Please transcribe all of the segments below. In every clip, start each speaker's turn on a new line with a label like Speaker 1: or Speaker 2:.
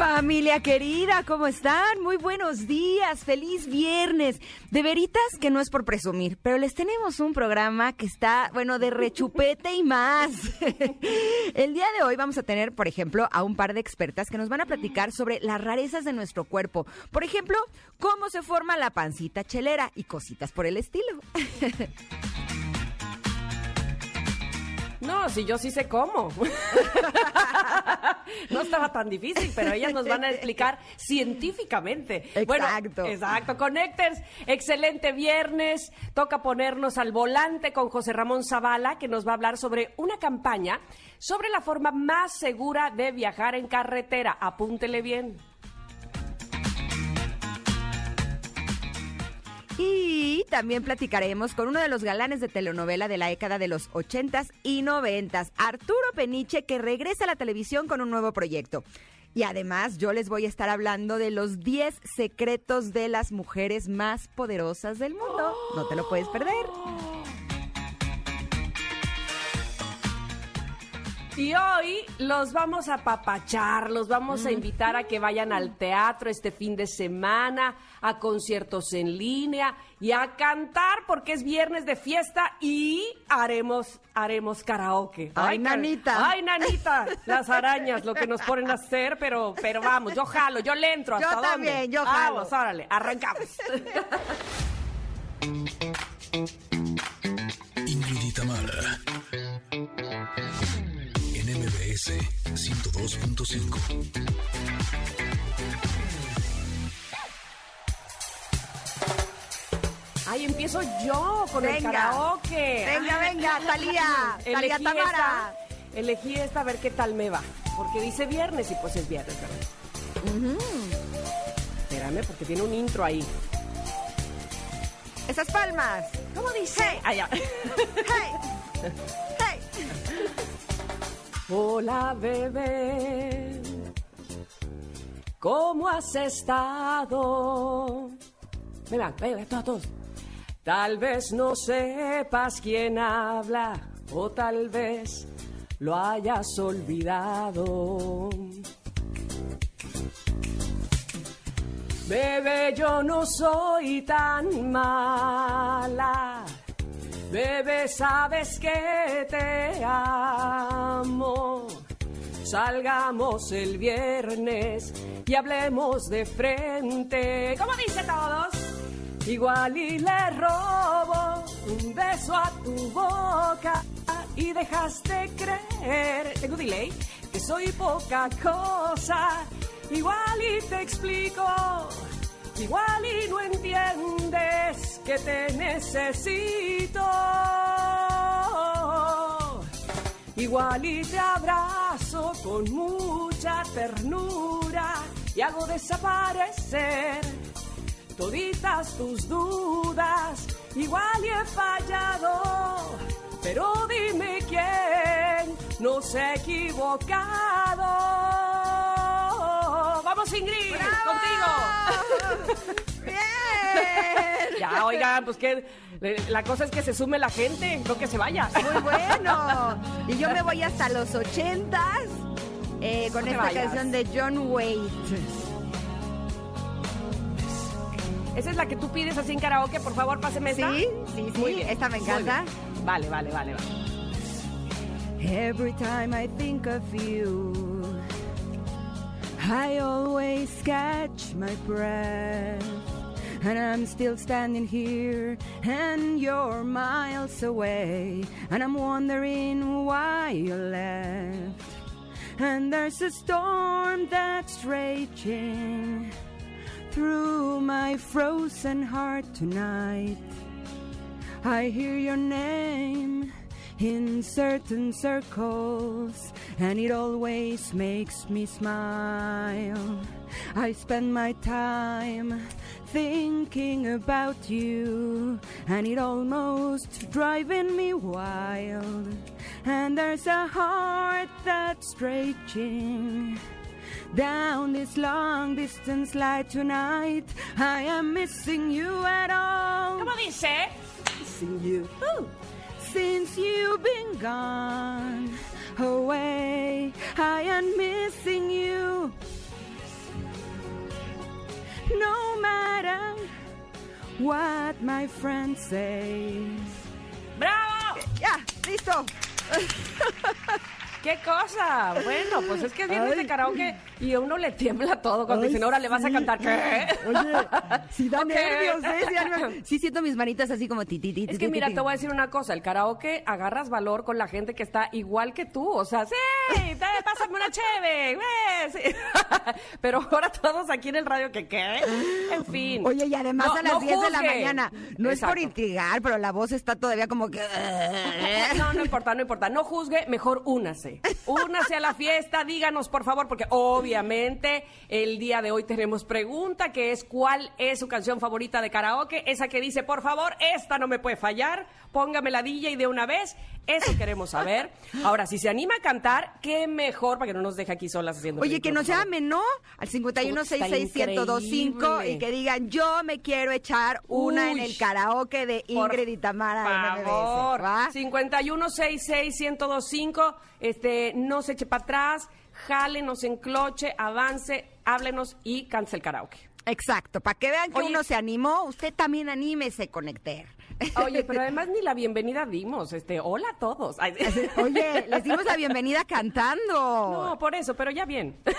Speaker 1: Familia querida, ¿cómo están? Muy buenos días, feliz viernes. De veritas que no es por presumir, pero les tenemos un programa que está, bueno, de rechupete y más. El día de hoy vamos a tener, por ejemplo, a un par de expertas que nos van a platicar sobre las rarezas de nuestro cuerpo. Por ejemplo, cómo se forma la pancita chelera y cositas por el estilo.
Speaker 2: No, si yo sí sé cómo. no estaba tan difícil, pero ellas nos van a explicar científicamente.
Speaker 1: Exacto.
Speaker 2: exacto. Connectors, excelente viernes. Toca ponernos al volante con José Ramón Zavala, que nos va a hablar sobre una campaña sobre la forma más segura de viajar en carretera. Apúntele bien.
Speaker 1: Y también platicaremos con uno de los galanes de telenovela de la década de los 80s y 90s, Arturo Peniche, que regresa a la televisión con un nuevo proyecto. Y además yo les voy a estar hablando de los 10 secretos de las mujeres más poderosas del mundo. No te lo puedes perder.
Speaker 2: Y hoy los vamos a papachar, los vamos a invitar a que vayan al teatro este fin de semana, a conciertos en línea y a cantar porque es viernes de fiesta y haremos haremos karaoke.
Speaker 1: Ay, nanita.
Speaker 2: Ay, nanita, las arañas, lo que nos ponen a hacer, pero pero vamos, yo jalo, yo le entro hasta
Speaker 1: Yo también,
Speaker 2: dónde?
Speaker 1: yo jalo.
Speaker 2: Vamos, órale, arrancamos.
Speaker 3: MBS 102.5.
Speaker 2: Ay, empiezo yo con el
Speaker 1: Venga.
Speaker 2: karaoke.
Speaker 1: Venga, venga, Talía. Talía
Speaker 2: Elegí
Speaker 1: Tamara.
Speaker 2: esta, elegí esta a ver qué tal me va. Porque dice viernes y pues es viernes, ¿verdad? Espérame, porque tiene un intro ahí.
Speaker 1: Esas palmas.
Speaker 2: ¿Cómo dice?
Speaker 1: Hey.
Speaker 2: Hola, bebé. ¿Cómo has estado? Venga, venga, todos, todos. Tal vez no sepas quién habla, o tal vez lo hayas olvidado. Bebé, yo no soy tan mala. Bebé, sabes que te amo. Salgamos el viernes y hablemos de frente. ¿Cómo dice todos? Igual y le robo un beso a tu boca y dejaste creer, tengo delay, que soy poca cosa. Igual y te explico, igual y no entiendes que te necesito. Igual y te abrazo con mucha ternura y hago desaparecer toditas tus dudas. Igual y he fallado, pero dime quién nos ha equivocado. Vamos Ingrid, contigo.
Speaker 1: Bien.
Speaker 2: Ya, oigan, pues que la cosa es que se sume la gente, no que se vaya.
Speaker 1: Muy bueno. Y yo me voy hasta los ochentas eh, con
Speaker 2: No
Speaker 1: esta
Speaker 2: vayas.
Speaker 1: canción de John Waite.
Speaker 2: Esa es la que tú pides así en karaoke, por favor, páseme esta.
Speaker 1: Sí, sí, sí,
Speaker 2: Muy bien,
Speaker 1: esta me encanta.
Speaker 2: Vale, vale, vale, vale.
Speaker 1: Every time I think of you, I always catch my breath. And I'm still standing here, and you're miles away. And I'm wondering why you left. And there's a storm that's raging through my frozen heart tonight. I hear your name in certain circles, and it always makes me smile. I spend my time thinking about you, and it almost driving me wild. And there's a heart that's raging Down this long distance line tonight, I am missing you at all.
Speaker 2: ¿Cómo dice?
Speaker 1: Missing you. Since you've been gone away, I am missing you. No matter what my friends say.
Speaker 2: ¡Bravo!
Speaker 1: Ya, listo.
Speaker 2: ¡Qué cosa! Bueno, pues es que es viernes de
Speaker 1: Ay.
Speaker 2: karaoke y a uno le tiembla todo cuando dicen, ahora le vas a cantar. ¿Qué?
Speaker 1: Oye, sí da
Speaker 2: Ok.
Speaker 1: nervios, ¿eh? Sí, da nervios. Sí siento mis manitas así como ti, ti, ti,
Speaker 2: Es que
Speaker 1: ti,
Speaker 2: mira,
Speaker 1: ti.
Speaker 2: te voy a decir una cosa, el karaoke agarras valor con la gente que está igual que tú, o sea, sí, te, pásame una cheve, güey", sí. pero ahora todos aquí en el radio que qué, en fin.
Speaker 1: Oye, y además
Speaker 2: No,
Speaker 1: a las
Speaker 2: no
Speaker 1: 10 de la mañana. No es por
Speaker 2: Exacto.
Speaker 1: intrigar, pero la voz está todavía como que...
Speaker 2: No, no importa, no importa. No juzgue, mejor únase. Únase a la fiesta, díganos por favor, porque obviamente el día de hoy tenemos pregunta que es cuál es su canción favorita de karaoke, esa que dice, por favor, esta no me puede fallar, póngame la DJ de una vez, eso queremos saber. Ahora, si se anima a cantar, qué mejor para que no nos deje aquí solas haciendo.
Speaker 1: Oye, que nos llamen, ¿no? Al
Speaker 2: 5166125
Speaker 1: y que digan, yo me quiero echar una en el karaoke de Ingrid y Tamara. Por
Speaker 2: favor, 5166125. Este, no se eche para atrás, jálenos en cloche, avance, háblenos y cance el karaoke.
Speaker 1: Exacto, para que vean que
Speaker 2: Oye.
Speaker 1: uno se animó, usted también anímese, conectar.
Speaker 2: Oye, pero además ni la bienvenida dimos. Este, hola a todos. Ay,
Speaker 1: Oye, les dimos la bienvenida cantando.
Speaker 2: No, por eso, pero ya bien.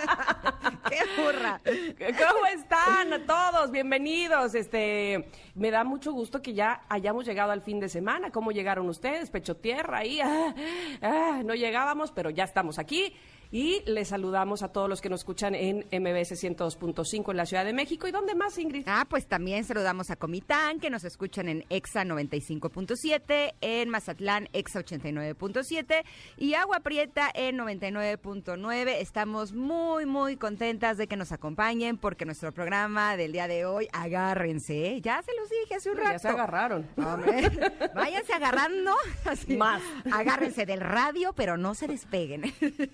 Speaker 1: ¡Qué burra!
Speaker 2: ¿Cómo están todos? Bienvenidos. Este, me da mucho gusto que ya hayamos llegado al fin de semana. ¿Cómo llegaron ustedes? Pecho tierra ahí. Ah, ah, no llegábamos, pero ya estamos aquí. Y les saludamos a todos los que nos escuchan en MBS 102.5 en la Ciudad de México. ¿Y dónde más, Ingrid?
Speaker 1: Ah, pues también saludamos a Comitán, que nos escuchan en EXA 95.7, en Mazatlán EXA 89.7 y Agua Prieta en 99.9. Estamos muy, muy contentas de que nos acompañen porque nuestro programa del día de hoy, agárrense, ¿eh? ya se los dije hace un rato.
Speaker 2: Ya se agarraron.
Speaker 1: Hombre, váyanse agarrando. así.
Speaker 2: Más.
Speaker 1: Agárrense del radio, pero no se despeguen.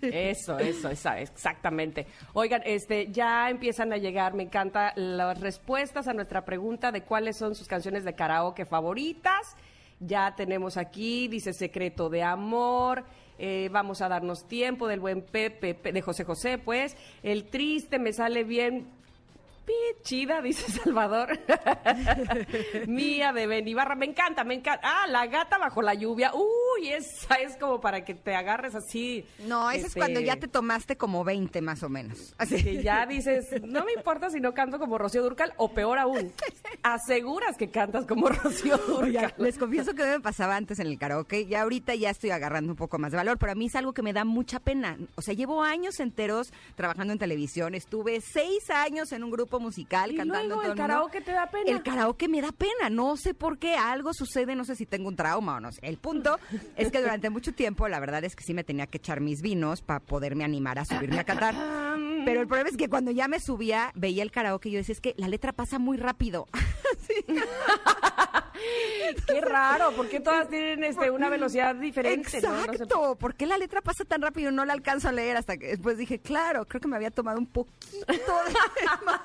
Speaker 2: Eso, eso, esa, exactamente. Oigan, este, ya empiezan a llegar, me encanta las respuestas a nuestra pregunta de cuáles son sus canciones de karaoke favoritas. Ya tenemos aquí, dice Secreto de Amor, eh, vamos a darnos tiempo del buen Pepe, Pe- de José José, pues. El triste me sale bien. Pi, Chida, dice Salvador. Mía de Benibarra, me encanta, me encanta. Ah, la gata bajo la lluvia. Uy, esa es como para que te agarres así.
Speaker 1: No, ese es
Speaker 2: este,
Speaker 1: cuando ya te tomaste como 20 más o menos. Así.
Speaker 2: que ya dices, no me importa si no canto como Rocío Durcal, o peor aún, aseguras que cantas como Rocío Durcal.
Speaker 1: les confieso que me pasaba antes en el karaoke y ahorita ya estoy agarrando un poco más de valor, pero a mí es algo que me da mucha pena. O sea, llevo años enteros trabajando en televisión, estuve seis años en un grupo musical
Speaker 2: Y
Speaker 1: cantando.
Speaker 2: luego
Speaker 1: todo
Speaker 2: el karaoke te da pena.
Speaker 1: El karaoke me da pena, no sé por qué, algo sucede, no sé si tengo un trauma o no sé. El punto es que durante mucho tiempo, la verdad es que sí me tenía que echar mis vinos para poderme animar a subirme a cantar. Pero el problema es que cuando ya me subía, veía el karaoke y yo decía, es que la letra pasa muy rápido.
Speaker 2: Qué raro, porque todas tienen este, una velocidad diferente. ¿no? No
Speaker 1: Exacto, ¿por qué la letra pasa tan rápido no la alcanzo a leer hasta que después dije, claro, creo que me había tomado un poquito de más.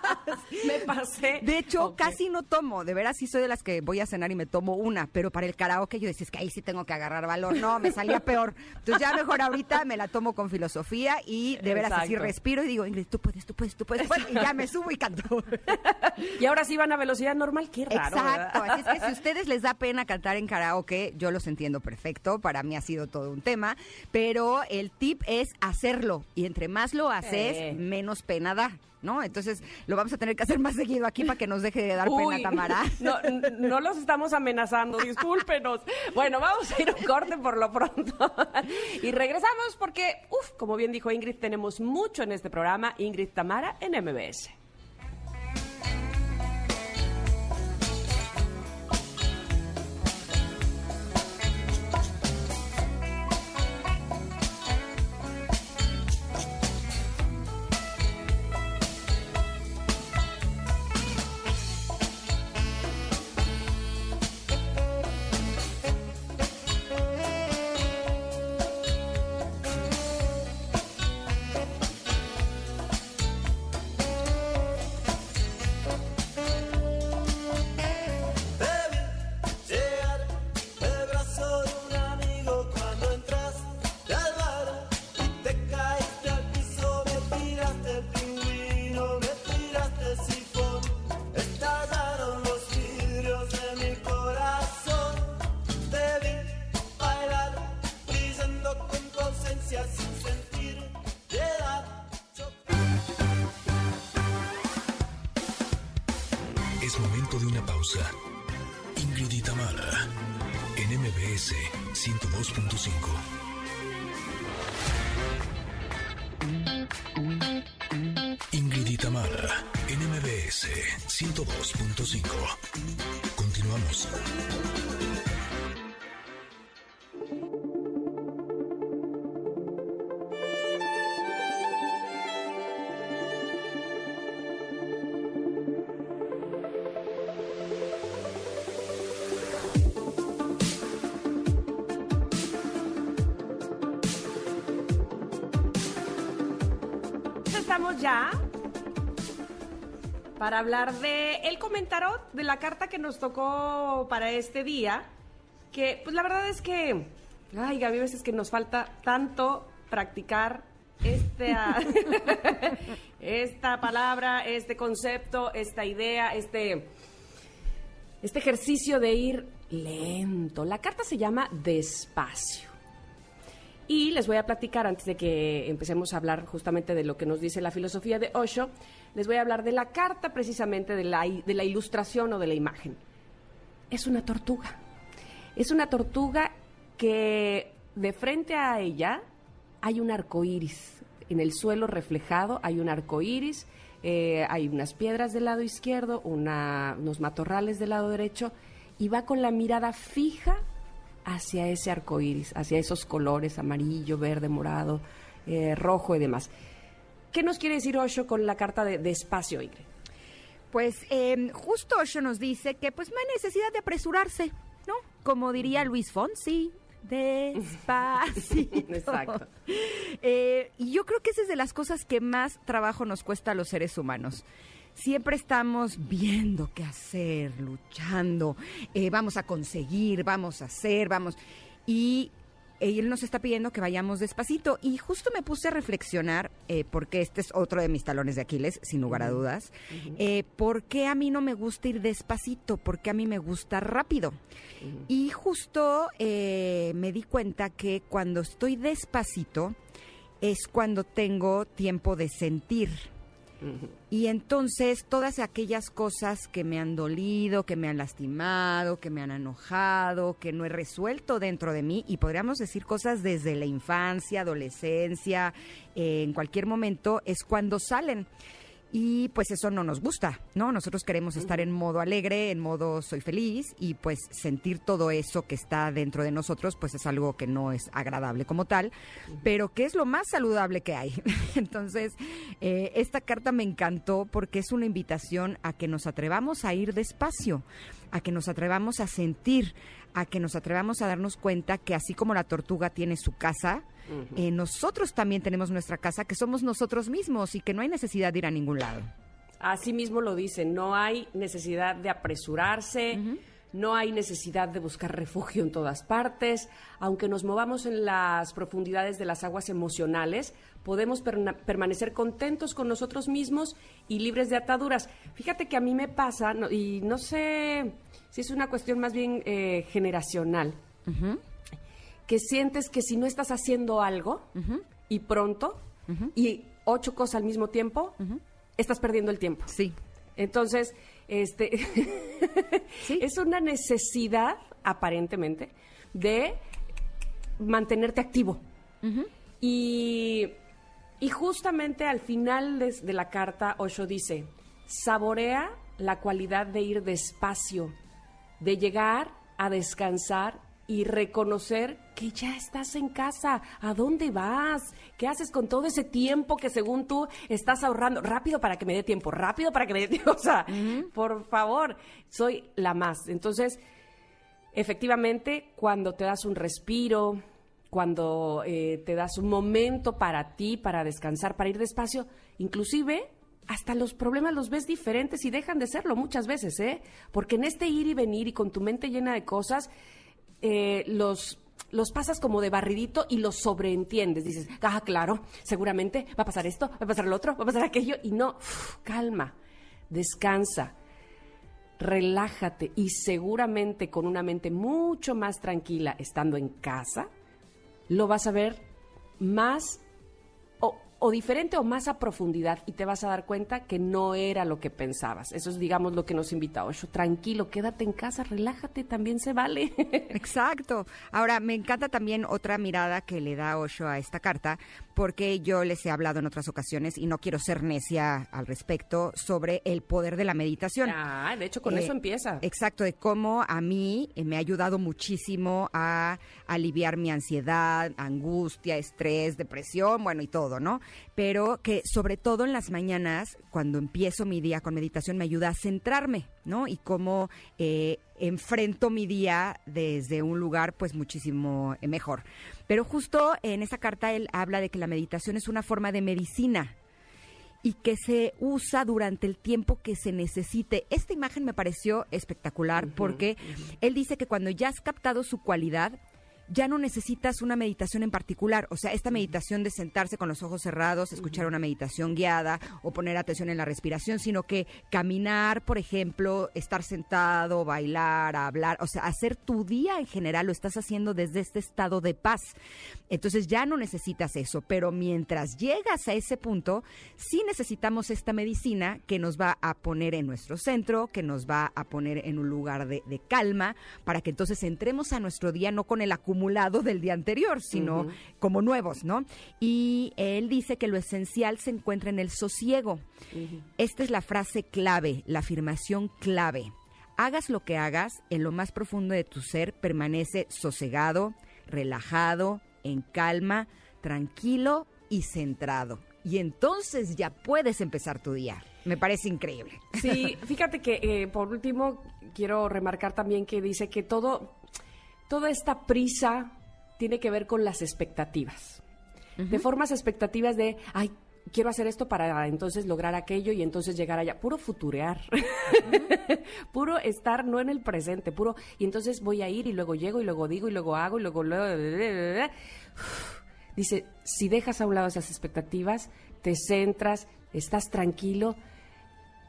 Speaker 2: me pasé.
Speaker 1: De hecho, casi no tomo, de veras sí soy de las que voy a cenar y me tomo una, pero para el karaoke yo decía, es que ahí sí tengo que agarrar valor, no, me salía peor. Entonces ya mejor ahorita me la tomo con filosofía y de veras así
Speaker 2: Exacto.
Speaker 1: respiro y digo, Ingrid, tú puedes, tú puedes, tú puedes, tú puedes", y ya me subo y canto.
Speaker 2: Y ahora sí van a velocidad normal, qué raro.
Speaker 1: Exacto,
Speaker 2: ¿verdad?
Speaker 1: así es que si a ustedes les da pena cantar en karaoke, yo los entiendo perfecto, para mí ha sido todo un tema, pero el tip es hacerlo y entre más lo haces, menos pena da. ¿No? Entonces lo vamos a tener que hacer más seguido aquí para que nos deje de dar
Speaker 2: Uy,
Speaker 1: pena, Tamara.
Speaker 2: No, no los estamos amenazando, discúlpenos. Bueno, vamos a ir a un corte por lo pronto. Y regresamos porque, uff, como bien dijo Ingrid, tenemos mucho en este programa. Ingrid Tamara en MBS. Hablar de el comentarot de la carta que nos tocó para este día. Que, pues la verdad es que, ay, Gaby, a veces que nos falta tanto practicar este, ah, esta palabra, este concepto, esta idea, este, este ejercicio de ir lento. La carta se llama despacio. Y les voy a platicar, antes de que empecemos a hablar justamente de lo que nos dice la filosofía de Osho, les voy a hablar de la carta precisamente de la, de la ilustración o de la imagen. Es una tortuga. Es una tortuga que de frente a ella hay un arco iris. En el suelo reflejado hay un arco iris, eh, hay unas piedras del lado izquierdo, una, unos matorrales del lado derecho, y va con la mirada fija hacia ese arco iris, hacia esos colores amarillo, verde, morado, eh, rojo y demás. ¿Qué nos quiere decir Osho con la carta de, de espacio, Ingrid?
Speaker 1: Pues eh, justo Osho nos dice que pues no hay necesidad de apresurarse, ¿no? Como diría Luis Fonsi, despacito.
Speaker 2: Exacto.
Speaker 1: Eh, y yo creo que esa es de las cosas que más trabajo nos cuesta a los seres humanos. Siempre estamos viendo qué hacer, luchando, eh, vamos a conseguir, vamos a hacer, vamos. Y él nos está pidiendo que vayamos despacito. Y justo me puse a reflexionar, eh, porque este es otro de mis talones de Aquiles, sin lugar a dudas, eh, por qué a mí no me gusta ir despacito, por qué a mí me gusta rápido. Y justo eh, me di cuenta que cuando estoy despacito es cuando tengo tiempo de sentir. Y entonces todas aquellas cosas que me han dolido, que me han lastimado, que me han enojado, que no he resuelto dentro de mí, y podríamos decir cosas desde la infancia, adolescencia, eh, en cualquier momento, es cuando salen. Y pues eso no nos gusta, ¿no? Nosotros queremos estar en modo alegre, en modo soy feliz y pues sentir todo eso que está dentro de nosotros pues es algo que no es agradable como tal, pero que es lo más saludable que hay. Entonces, eh, esta carta me encantó porque es una invitación a que nos atrevamos a ir despacio, a que nos atrevamos a sentir, a que nos atrevamos a darnos cuenta que así como la tortuga tiene su casa, eh, nosotros también tenemos nuestra casa, que somos nosotros mismos y que no hay necesidad de ir a ningún lado.
Speaker 2: Así mismo lo dice, no hay necesidad de apresurarse, no hay necesidad de buscar refugio en todas partes, aunque nos movamos en las profundidades de las aguas emocionales, podemos perna- permanecer contentos con nosotros mismos y libres de ataduras. Fíjate que a mí me pasa, no- y no sé si es una cuestión más bien eh, generacional, que sientes que si no estás haciendo algo y pronto y ocho cosas al mismo tiempo, estás perdiendo el tiempo.
Speaker 1: Sí.
Speaker 2: Entonces, este
Speaker 1: Sí.
Speaker 2: es una necesidad, aparentemente, de mantenerte activo. y, y justamente al final de, de la carta, Osho dice, saborea la cualidad de ir despacio, de llegar a descansar y reconocer que ya estás en casa. ¿A dónde vas? ¿Qué haces con todo ese tiempo que según tú estás ahorrando? Rápido para que me dé tiempo, rápido para que me dé tiempo. O sea, por favor, soy la más. Entonces, efectivamente, cuando te das un respiro, cuando eh, te das un momento para ti, para descansar, para ir despacio, inclusive hasta los problemas los ves diferentes y dejan de serlo muchas veces, ¿eh? Porque en este ir y venir y con tu mente llena de cosas, eh, los los pasas como de barridito y los sobreentiendes. Dices, ah, claro, seguramente va a pasar esto, va a pasar lo otro, va a pasar aquello, y no, calma, descansa, relájate y seguramente con una mente mucho más tranquila estando en casa, lo vas a ver más o diferente o más a profundidad y te vas a dar cuenta que no era lo que pensabas. Eso es, digamos, lo que nos invita Osho. Tranquilo, quédate en casa, relájate, también se vale.
Speaker 1: Exacto. Ahora, me encanta también otra mirada que le da Osho a esta carta, porque yo les he hablado en otras ocasiones y no quiero ser necia al respecto sobre el poder de la meditación.
Speaker 2: Ah, de hecho, con eso
Speaker 1: Eh,
Speaker 2: empieza.
Speaker 1: Exacto, de cómo a mí eh, me ha ayudado muchísimo a aliviar mi ansiedad, angustia, estrés, depresión, bueno, y todo, ¿no? Pero que sobre todo en las mañanas, cuando empiezo mi día con meditación, me ayuda a centrarme, ¿no? Y cómo eh, enfrento mi día desde un lugar, pues, muchísimo eh, mejor. Pero justo en esa carta él habla de que la meditación es una forma de medicina y que se usa durante el tiempo que se necesite. Esta imagen me pareció espectacular porque él dice que cuando ya has captado su cualidad, ya no necesitas una meditación en particular. O sea, esta meditación de sentarse con los ojos cerrados, escuchar una meditación guiada o poner atención en la respiración, sino que caminar, por ejemplo, estar sentado, bailar, hablar, o sea, hacer tu día en general lo estás haciendo desde este estado de paz. Entonces ya no necesitas eso, pero mientras llegas a ese punto, sí necesitamos esta medicina que nos va a poner en nuestro centro, que nos va a poner en un lugar de, de calma, para que entonces entremos a nuestro día no con el acumulado del día anterior, sino como nuevos, ¿no? Y él dice que lo esencial se encuentra en el sosiego. Esta es la frase clave, la afirmación clave. Hagas lo que hagas, en lo más profundo de tu ser permanece sosegado, relajado, en calma, tranquilo y centrado. Y entonces ya puedes empezar tu día. Me parece increíble.
Speaker 2: Sí, fíjate que eh, por último quiero remarcar también que dice que todo, toda esta prisa tiene que ver con las expectativas. De formas expectativas de, ay, quiero hacer esto para entonces lograr aquello y entonces llegar allá. Puro futurear. puro estar no en el presente, puro, y entonces voy a ir y luego llego y luego digo y luego hago y luego... luego Dice, si dejas a un lado esas expectativas, te centras, estás tranquilo,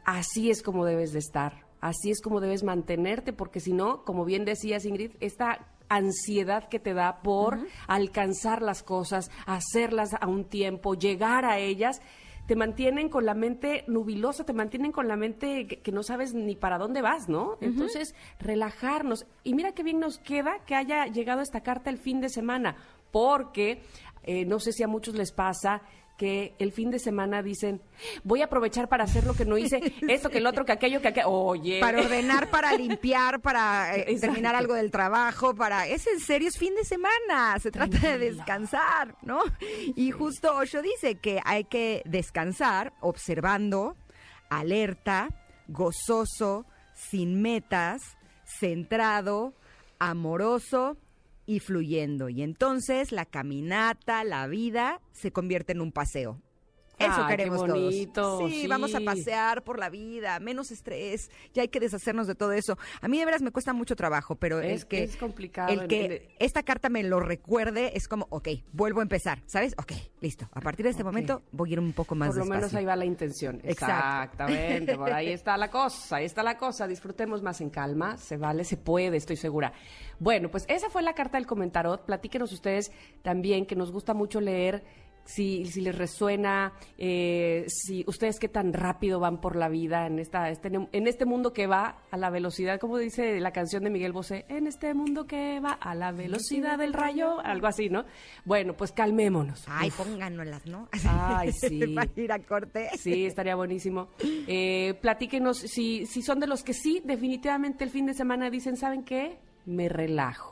Speaker 2: así es como debes de estar, así es como debes mantenerte, porque si no, como bien decías Ingrid, esta ansiedad que te da por alcanzar las cosas, hacerlas a un tiempo, llegar a ellas, te mantienen con la mente nubilosa, te mantienen con la mente que, que no sabes ni para dónde vas, ¿no? Entonces, relajarnos. Y mira qué bien nos queda que haya llegado esta carta el fin de semana, porque eh, no sé si a muchos les pasa que el fin de semana dicen, voy a aprovechar para hacer lo que no hice, esto, que el otro, que aquello, que aquello. Oye.
Speaker 1: Para ordenar, para limpiar, para eh, terminar algo del trabajo, para... Es en serio, es fin de semana, se trata de descansar, ¿no? Y justo Osho dice que hay que descansar observando, alerta, gozoso, sin metas, centrado, amoroso y fluyendo. Y entonces la caminata, la vida, se convierte en un paseo. Eso
Speaker 2: Ah, qué
Speaker 1: queremos
Speaker 2: bonito,
Speaker 1: todos. Sí, vamos a pasear por la vida, menos estrés, ya hay que deshacernos de todo eso. A mí de veras me cuesta mucho trabajo, pero
Speaker 2: Es-
Speaker 1: que
Speaker 2: es complicado
Speaker 1: el que esta carta me lo recuerde es como, ok, vuelvo a empezar, ¿sabes? Ok, listo. A partir de este momento voy a ir un poco más
Speaker 2: Por lo menos ahí va la intención.
Speaker 1: Exacto.
Speaker 2: Exactamente. Por ahí está la cosa, ahí está la cosa. Disfrutemos más en calma. Se vale, se puede, estoy segura. Bueno, pues esa fue la carta del comentarot. Platíquenos ustedes también, que nos gusta mucho leer. Si, si les resuena, eh, si ustedes qué tan rápido van por la vida en esta, este, en este mundo que va a la velocidad, como dice la canción de Miguel Bosé, en este mundo que va a la velocidad del rayo, algo así, ¿no? Bueno, pues calmémonos.
Speaker 1: Ay,
Speaker 2: Uf.
Speaker 1: pónganoslas, ¿no?
Speaker 2: Ay, sí.
Speaker 1: Para ir a corte.
Speaker 2: Sí, estaría buenísimo. Eh, platíquenos si, si son de los que sí, definitivamente el fin de semana dicen, ¿saben qué? Me relajo.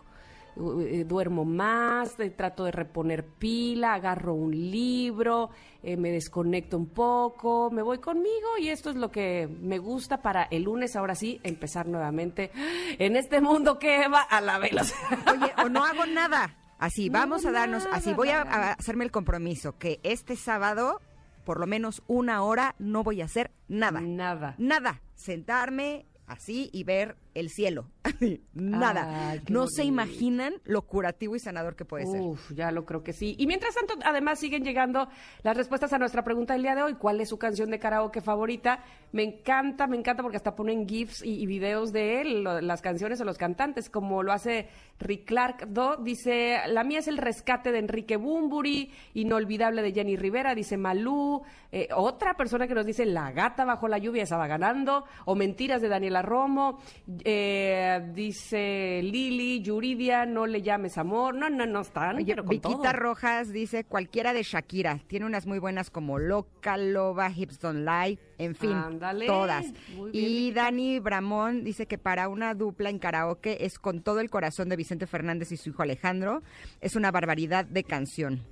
Speaker 2: Eh, duermo más, eh, trato de reponer pila, agarro un libro, eh, me desconecto un poco, me voy conmigo y esto es lo que me gusta para el lunes, ahora sí, empezar nuevamente en este mundo que va a la velocidad.
Speaker 1: Oye, o no hago nada. Así,
Speaker 2: No
Speaker 1: vamos a darnos,
Speaker 2: nada,
Speaker 1: así voy a hacerme el compromiso que este sábado, por lo menos una hora, no voy a hacer nada.
Speaker 2: Nada.
Speaker 1: Nada. Sentarme así y ver el cielo. nada.
Speaker 2: Ay,
Speaker 1: no se imaginan lo curativo y sanador que puede ser.
Speaker 2: Uf, ya lo creo que sí. Y mientras tanto, además siguen llegando las respuestas a nuestra pregunta del día de hoy. ¿Cuál es su canción de karaoke favorita? Me encanta, me encanta porque hasta ponen GIFs y, y videos de él, lo- las canciones o los cantantes, como lo hace Rick Clark Do. Dice, la mía es el rescate de Enrique Bumburi, inolvidable de Jenny Rivera, dice Malú. Eh, otra persona que nos dice La gata bajo la lluvia estaba ganando, o Mentiras de Daniela Romo. Eh, dice Lili, Yuridia, no le llames amor. No, no, no están.
Speaker 1: Oye,
Speaker 2: pero con
Speaker 1: Viquita
Speaker 2: todo.
Speaker 1: Rojas dice cualquiera de Shakira. Tiene unas muy buenas como Loca, Loba, Hips Don't Lie, en fin,
Speaker 2: Ándale.
Speaker 1: todas.
Speaker 2: Muy bien,
Speaker 1: y. Dani Bramón dice que para una dupla en karaoke es con todo el corazón de Vicente Fernández y su hijo Alejandro. Es una barbaridad de canción.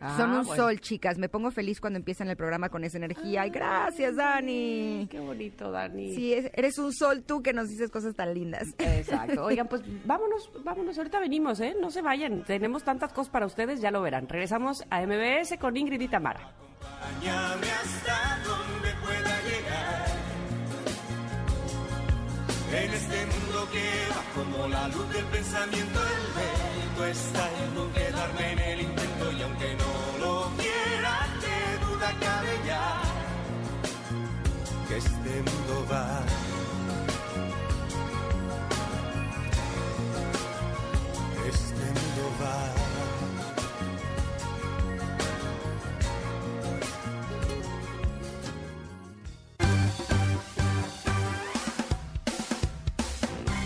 Speaker 2: Ah,
Speaker 1: Son un
Speaker 2: bueno.
Speaker 1: sol, chicas. Me pongo feliz cuando empiezan el programa con esa energía. Ay, gracias, Dani.
Speaker 2: Qué bonito, Dani.
Speaker 1: Sí, es- eres un sol tú que nos dices cosas tan lindas.
Speaker 2: Exacto. Oigan, pues vámonos, vámonos. Ahorita venimos, ¿eh? No se vayan. Tenemos tantas cosas para ustedes, ya lo verán. Regresamos a MBS con Ingrid y Tamara.
Speaker 4: Acompáñame hasta donde pueda llegar. En este mundo que va como la luz del pensamiento, el está en no quedarme en el cabe ya que este mundo va. Este mundo va.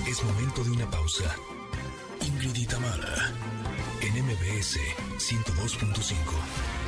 Speaker 3: Es momento de una pausa. Ingrid y Tamara, en MBS 102.5.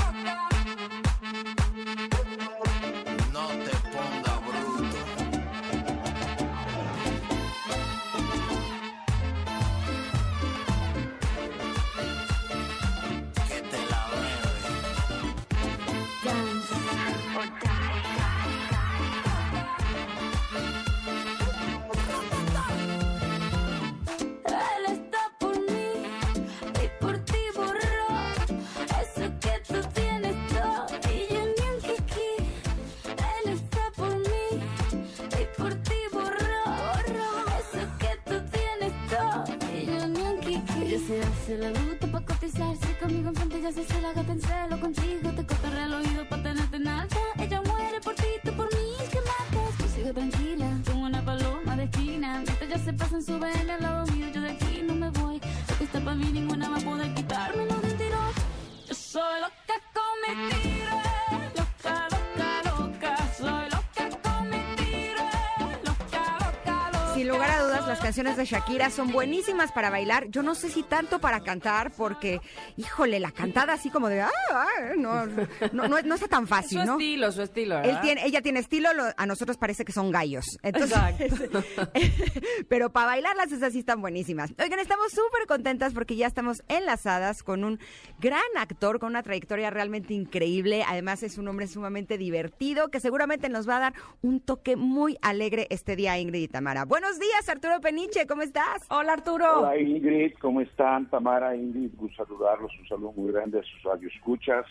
Speaker 5: De
Speaker 1: Shakira son buenísimas para bailar. Yo no sé si tanto para cantar, porque, híjole, la cantada así como de, ah, ah, no, no, no, no está tan
Speaker 2: Su
Speaker 1: fácil, ¿no?
Speaker 2: estilo, su estilo.
Speaker 1: Él ella tiene estilo, lo- a nosotros parece que son gallos. Entonces, pero para bailarlas esas sí están buenísimas. Oigan, estamos súper contentas porque ya estamos enlazadas con un gran actor con una trayectoria realmente increíble. Además es un hombre sumamente divertido que seguramente nos va a dar un toque muy alegre este día, Ingrid y Tamara. Buenos días, Arturo Peniche, ¿cómo estás?
Speaker 2: Hola, Arturo.
Speaker 6: Hola Ingrid, ¿cómo están? Tamara, Ingrid, gusto saludarlos, un saludo muy grande a sus radioescuchas.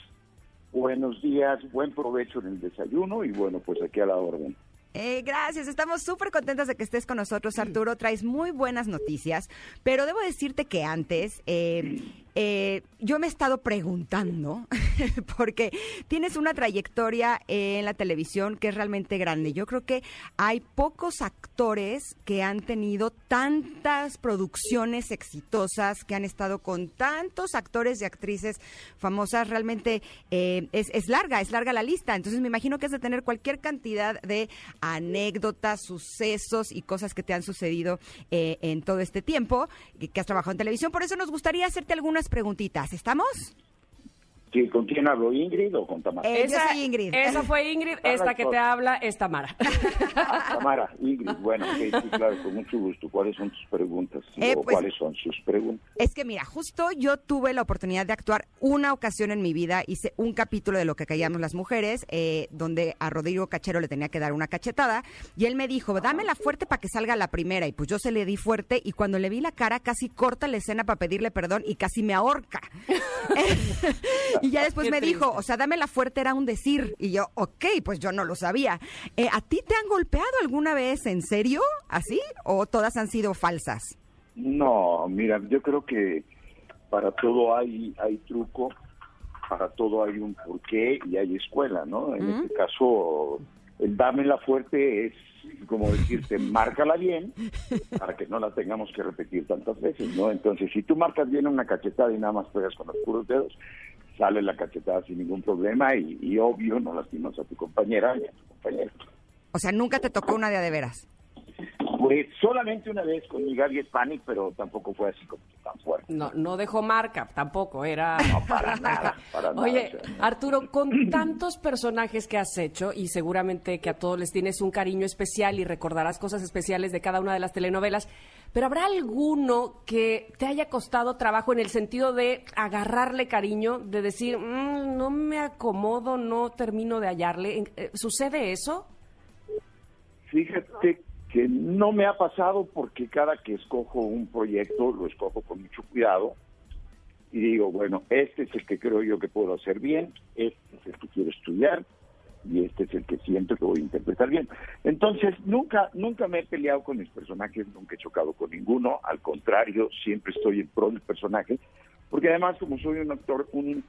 Speaker 6: Buenos días, buen provecho en el desayuno y bueno, pues aquí a la orden.
Speaker 1: Eh, gracias, estamos súper contentas de que estés con nosotros, Arturo. Traes muy buenas noticias, pero debo decirte que antes eh, eh, yo me he estado preguntando, porque tienes una trayectoria en la televisión que es realmente grande. Yo creo que hay pocos actores que han tenido tantas producciones exitosas, que han estado con tantos actores y actrices famosas. Realmente eh, es, es larga, es larga la lista. Entonces me imagino que has de tener cualquier cantidad de anécdotas, sucesos y cosas que te han sucedido eh, en todo este tiempo que has trabajado en televisión. Por eso nos gustaría hacerte algunas preguntitas. ¿Estamos?
Speaker 6: Sí, ¿Con quién hablo? ¿Ingrid o con Tamara?
Speaker 1: Eh, soy Ingrid.
Speaker 2: Esa fue Ingrid, esta que te habla es Tamara.
Speaker 6: Ah, Tamara, Ingrid, bueno, sí, sí, claro, con mucho gusto. ¿Cuáles son tus preguntas?
Speaker 1: Eh,
Speaker 6: o
Speaker 1: pues-
Speaker 6: ¿Cuáles son sus preguntas?
Speaker 1: Es que mira, justo yo tuve la oportunidad de actuar una ocasión en mi vida, hice un capítulo de lo que callamos las mujeres, eh, donde a Rodrigo Cachero le tenía que dar una cachetada, y él me dijo, dámela fuerte para que salga la primera, y pues yo se le di fuerte, y cuando le vi la cara casi corta la escena para pedirle perdón y casi me ahorca. y ya después
Speaker 2: Qué
Speaker 1: me dijo, o sea, dámela fuerte era un decir, y yo, ok, pues yo no lo sabía. Eh, ¿A ti te han golpeado alguna vez en serio, así, o todas han sido falsas?
Speaker 6: No, mira, yo creo que para todo hay, hay truco, para todo hay un porqué y hay escuela, ¿no? En este caso, el dámela fuerte es como decirte, márcala bien para que no la tengamos que repetir tantas veces, ¿no? Entonces, si tú marcas bien una cachetada y nada más pegas con los puros dedos, sale la cachetada sin ningún problema y, obvio no lastimas a tu compañera y a tu compañero.
Speaker 1: O sea, nunca te tocó una de a de veras.
Speaker 6: Solamente una vez con mi Gaby Hispanic, pero tampoco fue así como tan fuerte.
Speaker 2: No, no dejó marca, tampoco era.
Speaker 6: No, para nada, para nada.
Speaker 2: Oye,
Speaker 6: o sea,
Speaker 2: Arturo, con tantos personajes que has hecho y seguramente que a todos les tienes un cariño especial y recordarás cosas especiales de cada una de las telenovelas, pero ¿habrá alguno que te haya costado trabajo en el sentido de agarrarle cariño, de decir, "Mm, no me acomodo, no termino de hallarle? Eh, ¿Sucede eso?
Speaker 6: Fíjate que no me ha pasado porque cada que escojo un proyecto lo escojo con mucho cuidado y digo, bueno, este es el que creo yo que puedo hacer bien, este es el que quiero estudiar y este es el que siento que voy a interpretar bien. Entonces, nunca nunca me he peleado con mis personajes, nunca he chocado con ninguno, al contrario, siempre estoy en pro del personaje, porque además como soy un actor un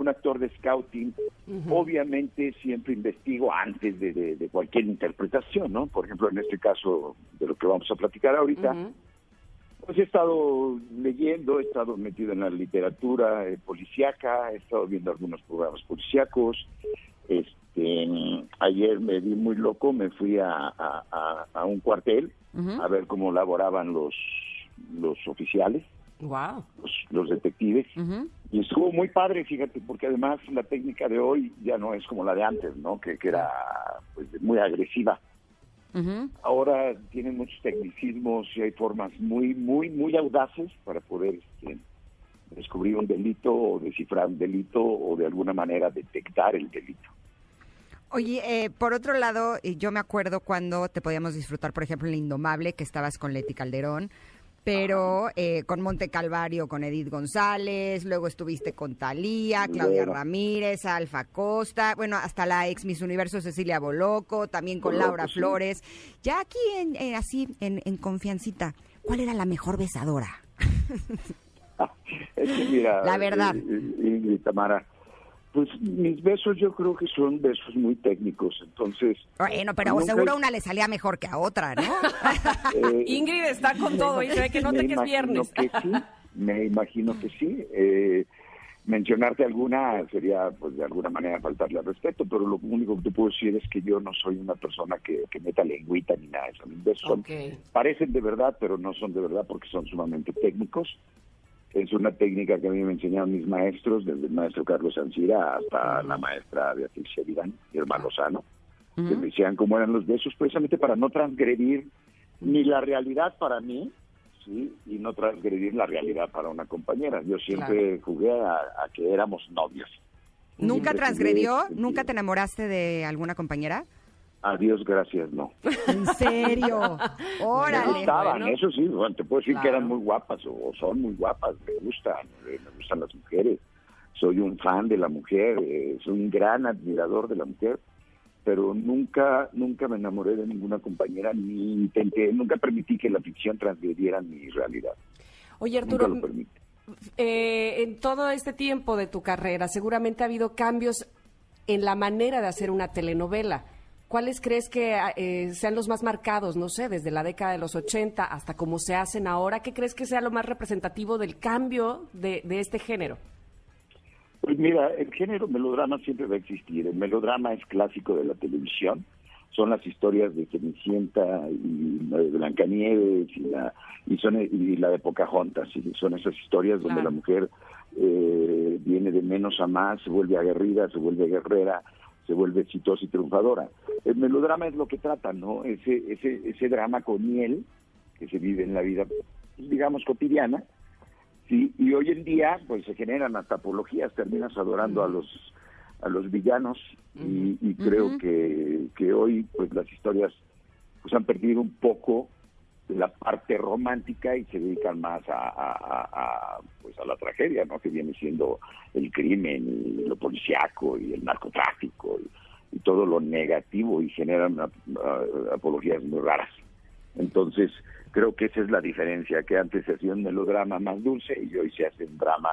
Speaker 6: un actor de scouting, obviamente siempre investigo antes de, de- de cualquier interpretación, ¿no? Por ejemplo, en este caso de lo que vamos a platicar ahorita,
Speaker 2: Ujú.
Speaker 6: pues he estado leyendo, he estado metido en la literatura eh, policíaca, he estado viendo algunos programas policíacos. Este, ayer me di muy loco, me fui a, a- a- a un cuartel a ver cómo laboraban los, los oficiales,
Speaker 2: Wow.
Speaker 6: los, los detectives. Y estuvo muy padre, fíjate, porque además la técnica de hoy ya no es como la de antes, ¿no? Que, que era pues, muy agresiva. Ahora tienen muchos tecnicismos y hay formas muy, muy, muy audaces para poder este, descubrir un delito o descifrar un delito o de alguna manera detectar el delito.
Speaker 1: Oye, eh, por otro lado, yo me acuerdo cuando te podíamos disfrutar, por ejemplo, en La Indomable, que estabas con Leti Calderón, pero eh, con Monte Calvario, con Edith González, luego estuviste con Talía, Claudia
Speaker 6: Bueno.
Speaker 1: Ramírez, Alfa Costa, bueno, hasta la ex Miss Universo Cecilia Boloco, también con
Speaker 6: Boloco,
Speaker 1: Laura
Speaker 6: sí.
Speaker 1: Flores. Ya aquí, en, eh, así, en, en confiancita, ¿cuál era la mejor besadora?
Speaker 6: Es que mira,
Speaker 1: La verdad.
Speaker 6: eh, eh, Ingrid, Tamara, pues mis besos yo creo que son besos muy técnicos, entonces...
Speaker 1: Bueno, pero
Speaker 6: Nunca-
Speaker 1: seguro a una le salía mejor que a otra, ¿no?
Speaker 6: eh,
Speaker 2: Ingrid está con todo y se ve que no te que es viernes.
Speaker 6: que sí, me imagino que sí. Eh, mencionarte alguna sería, pues, de alguna manera faltarle al respeto, pero lo único que te puedo decir es que yo no soy una persona que, que meta lengüita ni nada de eso. Mis besos son- parecen de verdad, pero no son de verdad porque son sumamente técnicos. Es una técnica que a mí me enseñaron mis maestros, desde el maestro Carlos Ancira hasta la maestra Beatriz Sheridan y el Lozano que me decían cómo eran los besos, precisamente para no transgredir ni la realidad para mí, sí, y no transgredir la realidad para una compañera. Yo siempre jugué a, a que éramos novios.
Speaker 1: ¿Nunca transgredió? ¿Nunca te enamoraste de alguna compañera?
Speaker 6: A Dios gracias, no.
Speaker 1: ¿En serio?
Speaker 6: Me
Speaker 1: Órale.
Speaker 6: gustaban,
Speaker 2: bueno.
Speaker 6: eso sí, bueno, te puedo decir que eran muy guapas o, o son muy guapas, me gustan, eh, me gustan las mujeres. Soy un fan de la mujer, eh, soy un gran admirador de la mujer, pero nunca nunca me enamoré de ninguna compañera ni intenté, nunca permití que la ficción transgrediera mi realidad.
Speaker 2: Oye,
Speaker 6: Nunca
Speaker 2: Arturo,
Speaker 6: lo permití.
Speaker 2: eh, en todo este tiempo de tu carrera, seguramente ha habido cambios en la manera de hacer una telenovela. ¿Cuáles crees que eh, sean los más marcados? No sé, desde la década de los 80 hasta cómo se hacen ahora. ¿Qué crees que sea lo más representativo del cambio de, de este género?
Speaker 6: Pues mira, el género melodrama siempre va a existir. El melodrama es clásico de la televisión. Son las historias de Cenicienta y de Blancanieves y la y son y la de Pocahontas. Y son esas historias donde
Speaker 2: Claro.
Speaker 6: la mujer eh, viene de menos a más, se vuelve aguerrida, se vuelve guerrera, se vuelve exitosa y triunfadora. El melodrama es lo que trata, ¿no? Ese, ese, ese drama con miel que se vive en la vida, digamos, cotidiana, Sí, y hoy en día pues se generan apologías, terminas adorando a los a los villanos y, y creo que, que hoy pues las historias pues han perdido un poco la parte romántica y se dedican más a, a- pues a la tragedia, ¿no? Que viene siendo el crimen y lo policiaco y el narcotráfico y, y todo lo negativo y generan apologías muy raras. Entonces, creo que esa es la diferencia, que antes se hacía un melodrama más dulce y hoy se hace un drama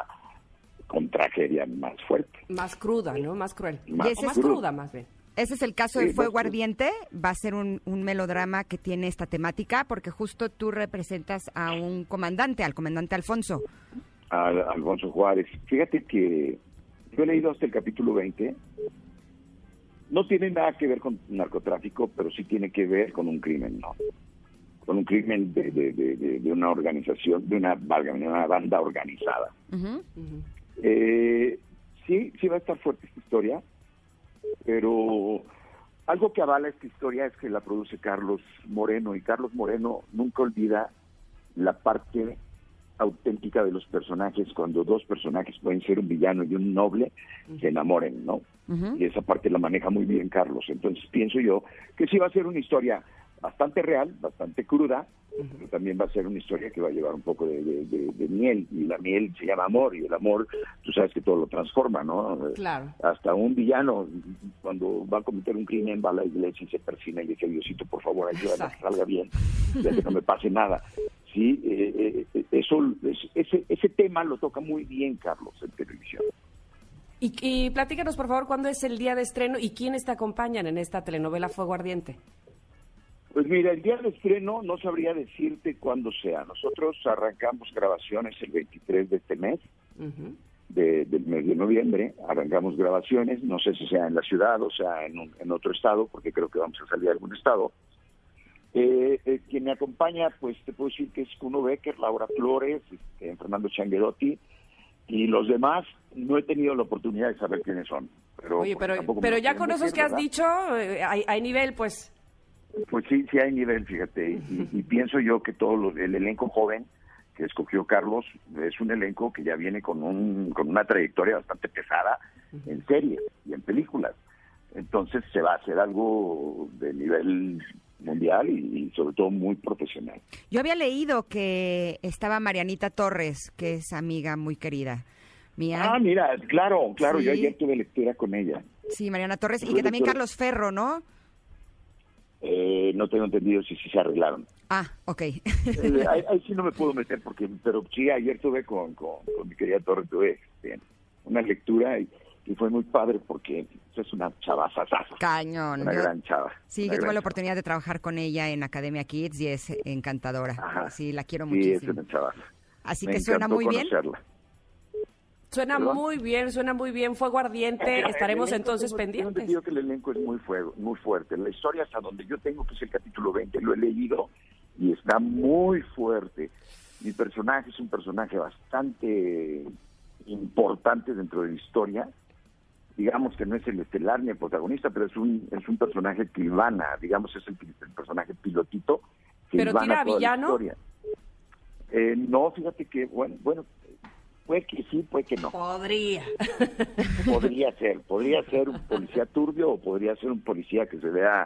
Speaker 6: con tragedia más fuerte.
Speaker 2: Más cruda, ¿no? Más cruel.
Speaker 6: Más
Speaker 2: O más
Speaker 6: crudo.
Speaker 2: cruda, más bien.
Speaker 1: Ese es el caso
Speaker 6: Sí,
Speaker 1: de Fuego. Ardiente. Va a ser un, un melodrama que tiene esta temática porque justo tú representas a un comandante, al comandante Alfonso.
Speaker 6: a Alfonso Juárez. Fíjate que yo he leído hasta el capítulo 20. No tiene nada que ver con narcotráfico, pero sí tiene que ver con un crimen, ¿no? Con un crimen de, de- de- de- de una organización, de una, válgame, de una banda organizada. Eh, sí, sí va a estar fuerte esta historia, pero algo que avala esta historia es que la produce Carlos Moreno y Carlos Moreno nunca olvida la parte auténtica de los personajes cuando dos personajes pueden ser un villano y un noble se enamoren, ¿no? Y esa parte la maneja muy bien Carlos. Entonces pienso yo que sí va a ser una historia bastante real, bastante cruda, pero también va a ser una historia que va a llevar un poco de, de- de- de miel. Y la miel se llama amor, y el amor, tú sabes que todo lo transforma, ¿no?
Speaker 2: Claro.
Speaker 6: Hasta un villano, cuando va a cometer un crimen, va a la iglesia y se persina y dice, Diosito, por favor, ayúdame que salga bien, ya que no me pase nada. Sí, eh, eh, eso, es- ese, ese tema lo toca muy bien Carlos en televisión.
Speaker 2: Y, y platícanos, por favor, cuándo es el día de estreno y quiénes te acompañan en esta telenovela Fuego Ardiente.
Speaker 6: Pues mira, el día de estreno no sabría decirte cuándo sea. Nosotros arrancamos grabaciones el 23 de este mes, de- del mes de noviembre. Arrancamos grabaciones, no sé si sea en la ciudad o sea en, un- en otro estado, porque creo que vamos a salir a algún estado. Eh, eh, quien me acompaña, pues te puedo decir que es Kuno Becker, Laura Flores, este, Fernando Changuerotti, y los demás no he tenido la oportunidad de saber quiénes son. Pero,
Speaker 2: Oye,
Speaker 6: pues,
Speaker 2: pero, ya con esos que has
Speaker 6: ¿verdad?
Speaker 2: dicho, eh, hay, hay nivel, pues.
Speaker 6: Pues sí, sí hay nivel, fíjate. Y, y pienso yo que todo lo- el elenco joven que escogió Carlos es un elenco que ya viene con, un, con una trayectoria bastante pesada en series y en películas. Entonces se va a hacer algo de nivel mundial y, y sobre todo muy profesional.
Speaker 1: Yo había leído que estaba Marianita Torres, que es amiga muy querida mía.
Speaker 6: Ah, mira, claro, claro, yo ayer tuve lectura con ella.
Speaker 1: Sí, Mariana Torres. Y que también Carlos Ferro, ¿no?
Speaker 6: Eh, no tengo entendido si, si se arreglaron.
Speaker 1: Ah, ok.
Speaker 6: Eh, ahí, ahí sí no me puedo meter, porque pero sí, ayer tuve con, con, con mi querida Torre, tuve este, una lectura y, y fue muy padre porque es una chava sasasa,
Speaker 1: Cañón.
Speaker 6: una
Speaker 1: Yo-
Speaker 6: gran chava.
Speaker 1: Sí, yo tuve la oportunidad de trabajar con ella en Academia Kids y es encantadora.
Speaker 6: Ajá.
Speaker 1: Sí, la quiero.
Speaker 6: Sí, es
Speaker 1: muchísimo.
Speaker 6: una chava.
Speaker 1: Así
Speaker 6: Me
Speaker 1: que suena muy bien.
Speaker 6: conocerla.
Speaker 2: Suena
Speaker 6: ¿Perdón?
Speaker 2: muy bien, suena muy bien. Fuego Ardiente, estaremos entonces
Speaker 6: tengo-
Speaker 2: pendientes.
Speaker 6: entendido que el elenco es muy, fuego, muy fuerte. La historia hasta donde yo tengo, que es el capítulo 20, lo he leído y está muy fuerte. Mi personaje es un personaje bastante importante dentro de la historia. Digamos que no es el estelar ni el protagonista, pero es un, es un personaje que ilvana, digamos, es el, el personaje pilotito que
Speaker 2: ¿Pero tira a villano?
Speaker 6: historia. Eh, no, fíjate que, bueno, bueno, puede que sí, puede que no.
Speaker 2: Podría.
Speaker 6: Podría ser, podría ser un policía turbio o podría ser un policía que se vea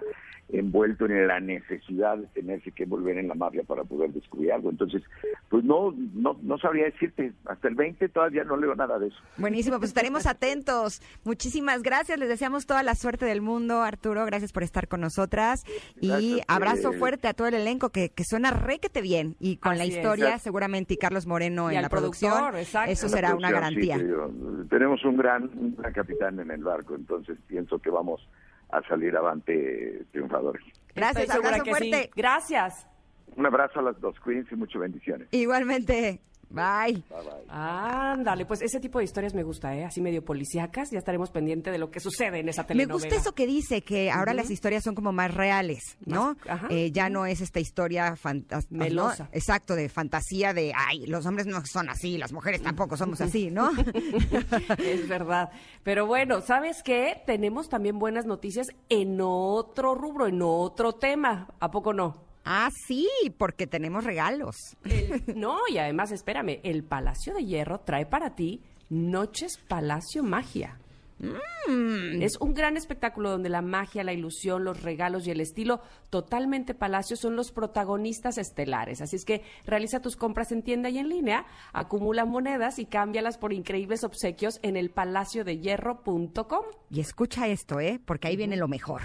Speaker 6: envuelto en la necesidad de tenerse que volver en la mafia para poder descubrir algo. Entonces, pues no, no, no sabría decirte, hasta el 20 todavía no leo nada de eso.
Speaker 1: Buenísimo, pues estaremos atentos. Muchísimas gracias, les deseamos toda la suerte del mundo, Arturo, gracias por estar con nosotras y abrazo
Speaker 6: eh.
Speaker 1: fuerte a todo el elenco que, que suena requete bien y con la
Speaker 2: Así
Speaker 1: historia seguramente y Carlos Moreno
Speaker 2: Y
Speaker 1: en la producción,
Speaker 2: exacto.
Speaker 1: eso
Speaker 6: En la
Speaker 1: será una
Speaker 6: sí,
Speaker 1: garantía.
Speaker 6: te tenemos un gran, un gran capitán en el barco, entonces pienso que vamos a salir avante triunfadores.
Speaker 1: Gracias, abrazo
Speaker 2: sí.
Speaker 1: fuerte.
Speaker 2: Gracias.
Speaker 6: Un abrazo a las dos, cuídense y muchas bendiciones.
Speaker 1: Igualmente. Bye.
Speaker 6: Bye bye.
Speaker 2: Ándale, pues ese tipo de historias me gusta, ¿eh? Así medio policíacas. Ya estaremos pendientes de lo que sucede en esa
Speaker 1: Me
Speaker 2: telenovela.
Speaker 1: gusta eso que dice, que ahora las historias son como más reales, ¿no?
Speaker 2: Más- ajá.
Speaker 1: Eh, ya no es esta historia fantástica.
Speaker 2: Melosa.
Speaker 1: Exacto, de fantasía de, ay, los hombres no son así, las mujeres tampoco somos así, ¿no?
Speaker 2: Es verdad. Pero bueno, ¿sabes qué? Tenemos también buenas noticias en otro rubro, en otro tema. ¿A poco no?
Speaker 1: Ah, sí, porque tenemos regalos.
Speaker 2: El- no, y además, espérame, el Palacio de Hierro trae para ti Noches Palacio Magia.
Speaker 1: Mm.
Speaker 2: Es un gran espectáculo donde la magia, la ilusión, los regalos y el estilo totalmente palacio son los protagonistas estelares. Así es que realiza tus compras en tienda y en línea, acumula monedas y cámbialas por increíbles obsequios en el palaciodehierro.com.
Speaker 1: Y escucha esto, ¿eh? Porque ahí viene lo mejor.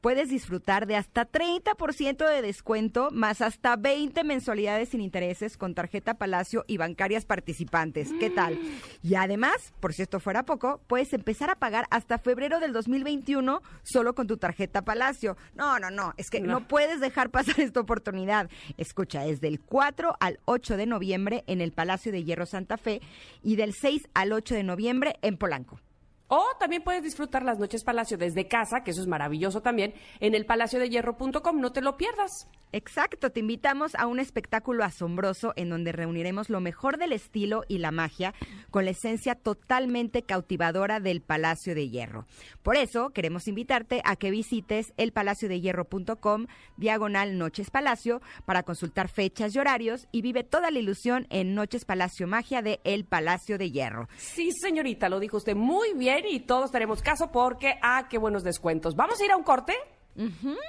Speaker 1: Puedes disfrutar de hasta 30% de descuento más hasta 20 mensualidades sin intereses con tarjeta Palacio y bancarias participantes. ¿Qué tal? Y además, por si esto fuera poco, puedes empezar a pagar hasta febrero del 2021 solo con tu tarjeta Palacio. No, no, no, es que no,
Speaker 2: No.
Speaker 1: puedes dejar pasar esta oportunidad. Escucha, es del 4 al 8 de noviembre en el Palacio de Hierro Santa Fe y del 6 al 8 de noviembre en Polanco.
Speaker 2: O también puedes disfrutar las noches Palacio desde casa, que eso es maravilloso también, en el palaciodehierro.com. No te lo pierdas.
Speaker 1: Exacto, te invitamos a un espectáculo asombroso en donde reuniremos lo mejor del estilo y la magia con la esencia totalmente cautivadora del Palacio de Hierro. Por eso queremos invitarte a que visites elpalaciodehierro.com diagonal Noches Palacio para consultar fechas y horarios y vive toda la ilusión en Noches Palacio Magia de El Palacio de Hierro.
Speaker 2: Sí, señorita, lo dijo usted muy bien y todos tenemos caso porque, ah, qué buenos descuentos. Vamos a ir a un corte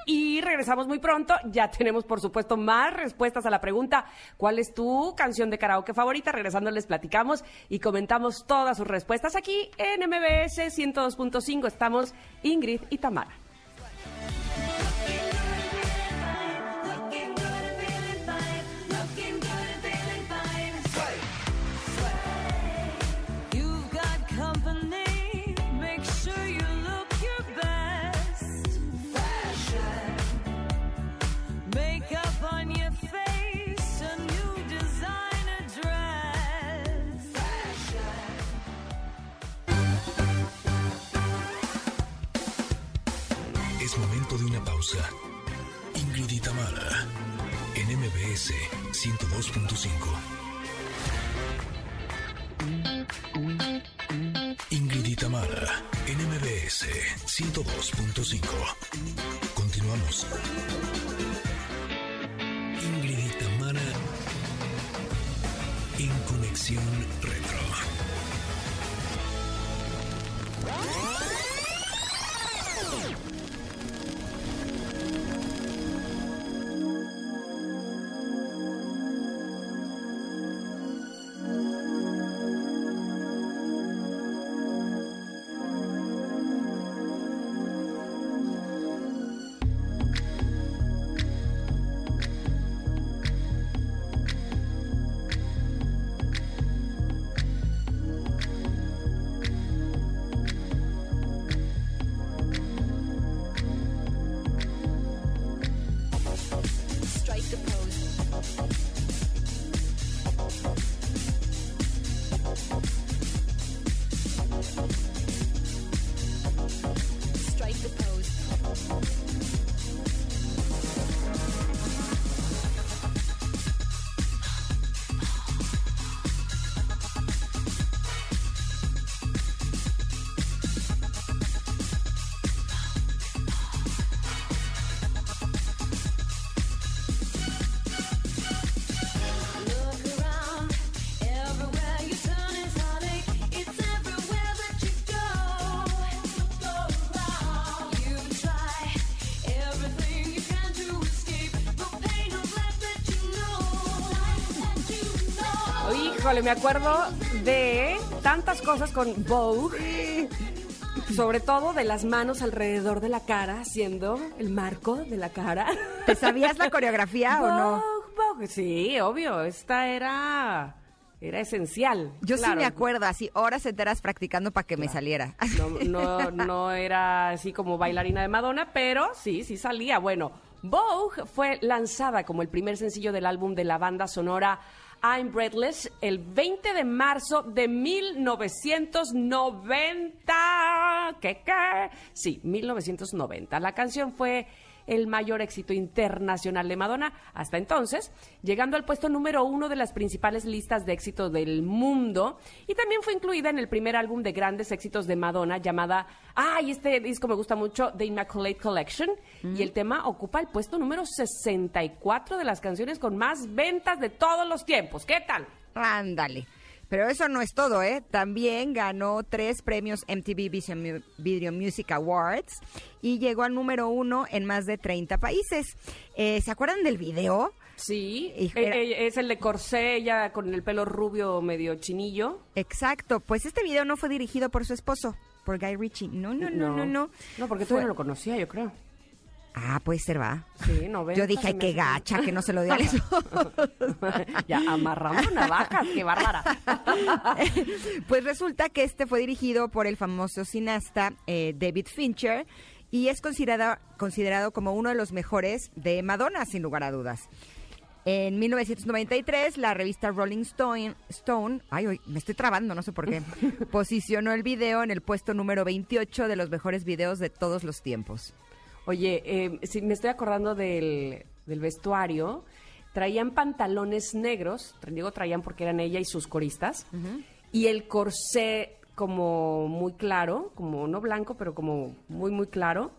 Speaker 2: y regresamos muy pronto. Ya tenemos, por supuesto, más respuestas a la pregunta, ¿cuál es tu canción de karaoke favorita? Regresando les platicamos y comentamos todas sus respuestas aquí en MBS 102.5. Estamos Ingrid y Tamara.
Speaker 3: Pausa. Ingrid en MBS 102.5. Ingrid y en MBS 102.5. Continuamos. Ingrid en Conexión Retro.
Speaker 2: Híjole, me acuerdo de tantas cosas con Vogue. Sobre todo de las manos alrededor de la cara, haciendo el marco de la cara.
Speaker 1: ¿Te sabías la coreografía o no?
Speaker 2: Vogue, Vogue. Sí, obvio. Esta era, era esencial.
Speaker 1: Yo sí me acuerdo, así horas enteras practicando para que me saliera.
Speaker 2: No, no, no era así como bailarina de Madonna, pero sí, sí salía. Bueno, Vogue fue lanzada como el primer sencillo del álbum de la banda sonora I'm Breathless el 20 de marzo de 1990. ¿Qué qué? Sí, 1990. La canción fue el mayor éxito internacional de Madonna hasta entonces, llegando al puesto número uno de las principales listas de éxito del mundo y también fue incluida en el primer álbum de grandes éxitos de Madonna llamada, ay, este disco me gusta mucho, The Immaculate Collection y el tema ocupa el puesto número 64 de las canciones con más ventas de todos los tiempos. ¿Qué tal?
Speaker 1: Ándale. Pero eso no es todo, ¿eh? También ganó tres premios MTV Vision Video Music Awards y llegó al número uno en más de 30 países. Eh, ¿Se acuerdan del video?
Speaker 2: Sí, eh,
Speaker 1: era-
Speaker 2: eh, es el de corsé, ella con el pelo rubio medio chinillo.
Speaker 1: Exacto. Pues este video no fue dirigido por su esposo, por Guy Ritchie. No, no, no, no, no.
Speaker 2: No, porque
Speaker 1: Fue-
Speaker 2: todavía no lo conocía, yo creo.
Speaker 1: Ah, puede ser, va.
Speaker 2: Sí, 90.
Speaker 1: Yo dije, ay, qué
Speaker 2: hace.
Speaker 1: gacha, que no se lo dio al esposo.
Speaker 2: ya, amarrando navajas, qué bárbara.
Speaker 1: Pues resulta que este fue dirigido por el famoso cineasta eh, David Fincher y es considerado, considerado como uno de los mejores de Madonna, sin lugar a dudas. En 1993, la revista Rolling Stone, Stone ay, hoy me estoy trabando, no sé por qué, posicionó el video en el puesto número 28 de los mejores videos de todos los tiempos.
Speaker 2: Oye, eh, sí, me estoy acordando del, del vestuario. Traían pantalones negros, digo traían porque eran ella y sus coristas, y el corsé como muy claro, como no blanco, pero como muy, muy claro,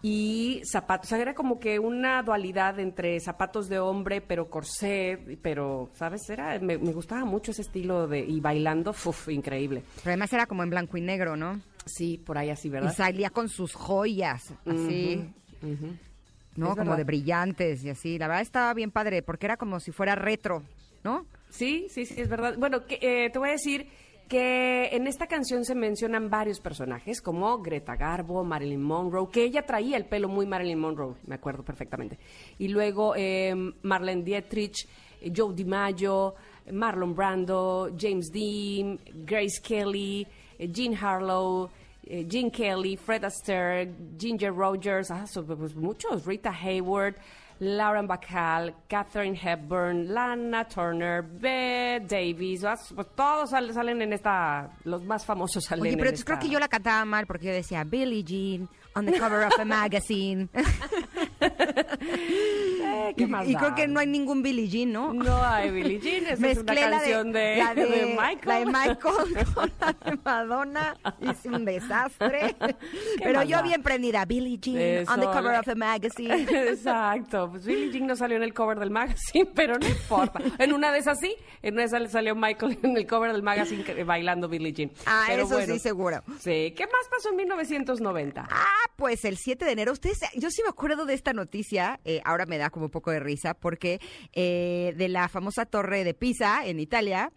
Speaker 2: y zapatos, o sea, era como que una dualidad entre zapatos de hombre, pero corsé, pero, ¿sabes? Era, me, me gustaba mucho ese estilo de, y bailando, uf, increíble.
Speaker 1: Pero además era como en blanco y negro, ¿no?
Speaker 2: Sí, por ahí así,
Speaker 1: Y
Speaker 2: ¿verdad?
Speaker 1: salía con sus joyas, así. ¿no?
Speaker 2: Es
Speaker 1: como
Speaker 2: verdad.
Speaker 1: de brillantes y así. La verdad estaba bien padre porque era como si fuera retro, ¿no?
Speaker 2: Sí, sí, sí, es verdad. Bueno, que, eh, te voy a decir que en esta canción se mencionan varios personajes como Greta Garbo, Marilyn Monroe, que ella traía el pelo muy Marilyn Monroe, me acuerdo perfectamente. Y luego eh, Marlene Dietrich, Joe DiMaggio, Marlon Brando, James Dean, Grace Kelly, eh, Jean Harlow, eh, Gene Kelly, Fred Astaire, Ginger Rogers, ah, so- pues muchos, Rita Hayward, Lauren Bacall, Catherine Hepburn, Lana Turner, Bette Davis, ah, pues todos sal- salen en esta, los más famosos salen
Speaker 1: Oye,
Speaker 2: en
Speaker 1: pero
Speaker 2: esta.
Speaker 1: creo que yo la cantaba mal porque yo decía Billie Jean on the cover of a magazine.
Speaker 2: Eh, ¿qué
Speaker 1: y,
Speaker 2: más
Speaker 1: y
Speaker 2: da?
Speaker 1: creo que no hay ningún Billie Jean, ¿no?
Speaker 2: No hay Billie Jean, esa es una
Speaker 1: la
Speaker 2: canción de,
Speaker 1: la de,
Speaker 2: de Michael.
Speaker 1: la de Michael con la de Madonna. Hice un desastre. Pero yo
Speaker 2: da?
Speaker 1: bien prendida. Billie Jean on the cover of a magazine.
Speaker 2: Exacto, pues Billie Jean no salió en el cover del magazine, pero no importa. En una de esas sí, en una de esas salió Michael en el cover del magazine bailando Billie Jean.
Speaker 1: Ah,
Speaker 2: Pero
Speaker 1: eso
Speaker 2: bueno,
Speaker 1: sí, seguro.
Speaker 2: Sí, ¿qué más pasó en 1990?
Speaker 1: Ah, pues el 7 de enero. Ustedes, yo sí me acuerdo de esta noticia. eh, ahora me da como un poco de risa porque eh, de la famosa torre de Pisa en Italia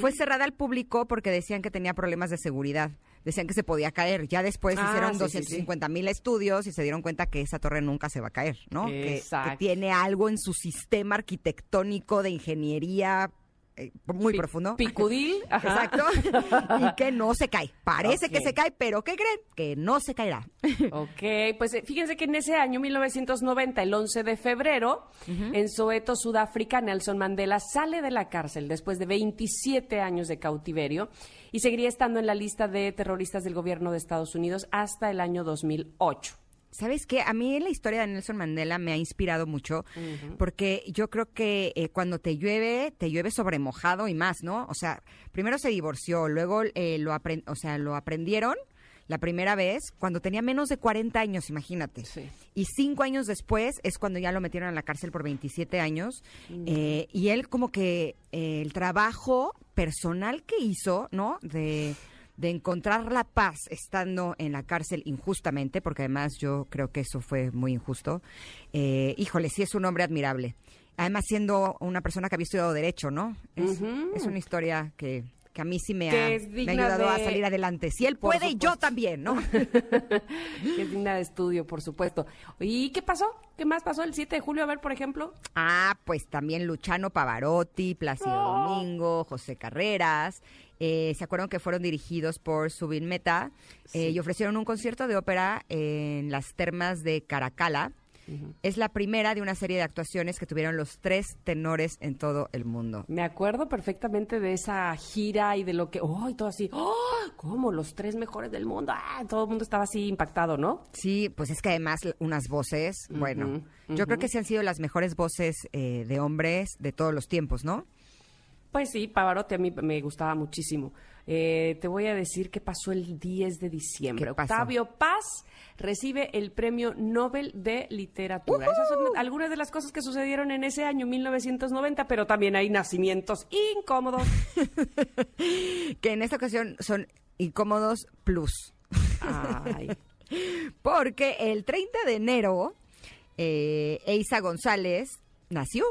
Speaker 1: fue cerrada al público porque decían que tenía problemas de seguridad. Decían que se podía caer. Ya después
Speaker 2: Ah,
Speaker 1: hicieron
Speaker 2: sí, sí,
Speaker 1: 250 mil estudios y se dieron cuenta que esa torre nunca se va a caer, ¿no? Que- tiene algo en su sistema arquitectónico de ingeniería eh, muy profundo.
Speaker 2: Picudil, ajá.
Speaker 1: Exacto. y que no se cae. Parece que se cae, pero ¿qué creen? Que no se caerá.
Speaker 2: Ok, pues eh, fíjense que en ese año, 1990, el 11 de febrero, en Soweto, Sudáfrica, Nelson Mandela sale de la cárcel después de 27 años de cautiverio y seguiría estando en la lista de terroristas del gobierno de Estados Unidos hasta el año 2008.
Speaker 1: ¿Sabes qué? A mí la historia de Nelson Mandela me ha inspirado mucho porque yo creo que eh, cuando te llueve, te llueve sobre mojado y más, ¿no? O sea, primero se divorció, luego eh, lo, o sea, lo aprendieron la primera vez cuando tenía menos de 40 años, imagínate.
Speaker 2: Sí.
Speaker 1: Y cinco años después es cuando ya lo metieron a la cárcel por 27 años. Eh, y él como que eh, el trabajo personal que hizo, ¿no? De, de encontrar la paz estando en la cárcel injustamente, porque además yo creo que eso fue muy injusto. Eh, híjole, sí es un hombre admirable. Además siendo una persona que había estudiado derecho, ¿no? Es, es una historia que, que a mí sí me ha, me ayudado a salir adelante. Si él puede, yo
Speaker 2: supuesto.
Speaker 1: también, ¿no?
Speaker 2: que es digna de estudio, por supuesto. ¿Y qué pasó? ¿Qué más pasó el 7 de julio? A ver, por ejemplo.
Speaker 1: Ah, pues también Luciano Pavarotti, Plácido Domingo, José Carreras. Eh, ¿Se acuerdan que fueron dirigidos por Subin Meta? Eh, y ofrecieron un concierto de ópera en las termas de Caracala. Es la primera de una serie de actuaciones que tuvieron los tres tenores en todo el mundo.
Speaker 2: Me acuerdo perfectamente de esa gira y de lo que, ¡oh! Y todo así, ¡oh! ¿Cómo? Los tres mejores del mundo. ¡Ah! Todo el mundo estaba así impactado, ¿no?
Speaker 1: Sí, pues es que además unas voces, bueno, yo creo que sí han sido las mejores voces eh, de hombres de todos los tiempos, ¿no?
Speaker 2: Pues sí, Pavarotti a mí me gustaba muchísimo. Eh, te voy a decir qué pasó el 10 de diciembre. Octavio Paz recibe el Premio Nobel de Literatura. Esas son algunas de las cosas que sucedieron en ese año, 1990, pero también hay nacimientos incómodos.
Speaker 1: Que en esta ocasión son incómodos plus.
Speaker 2: Ay.
Speaker 1: Porque el 30 de enero, eh, Eisa González nació.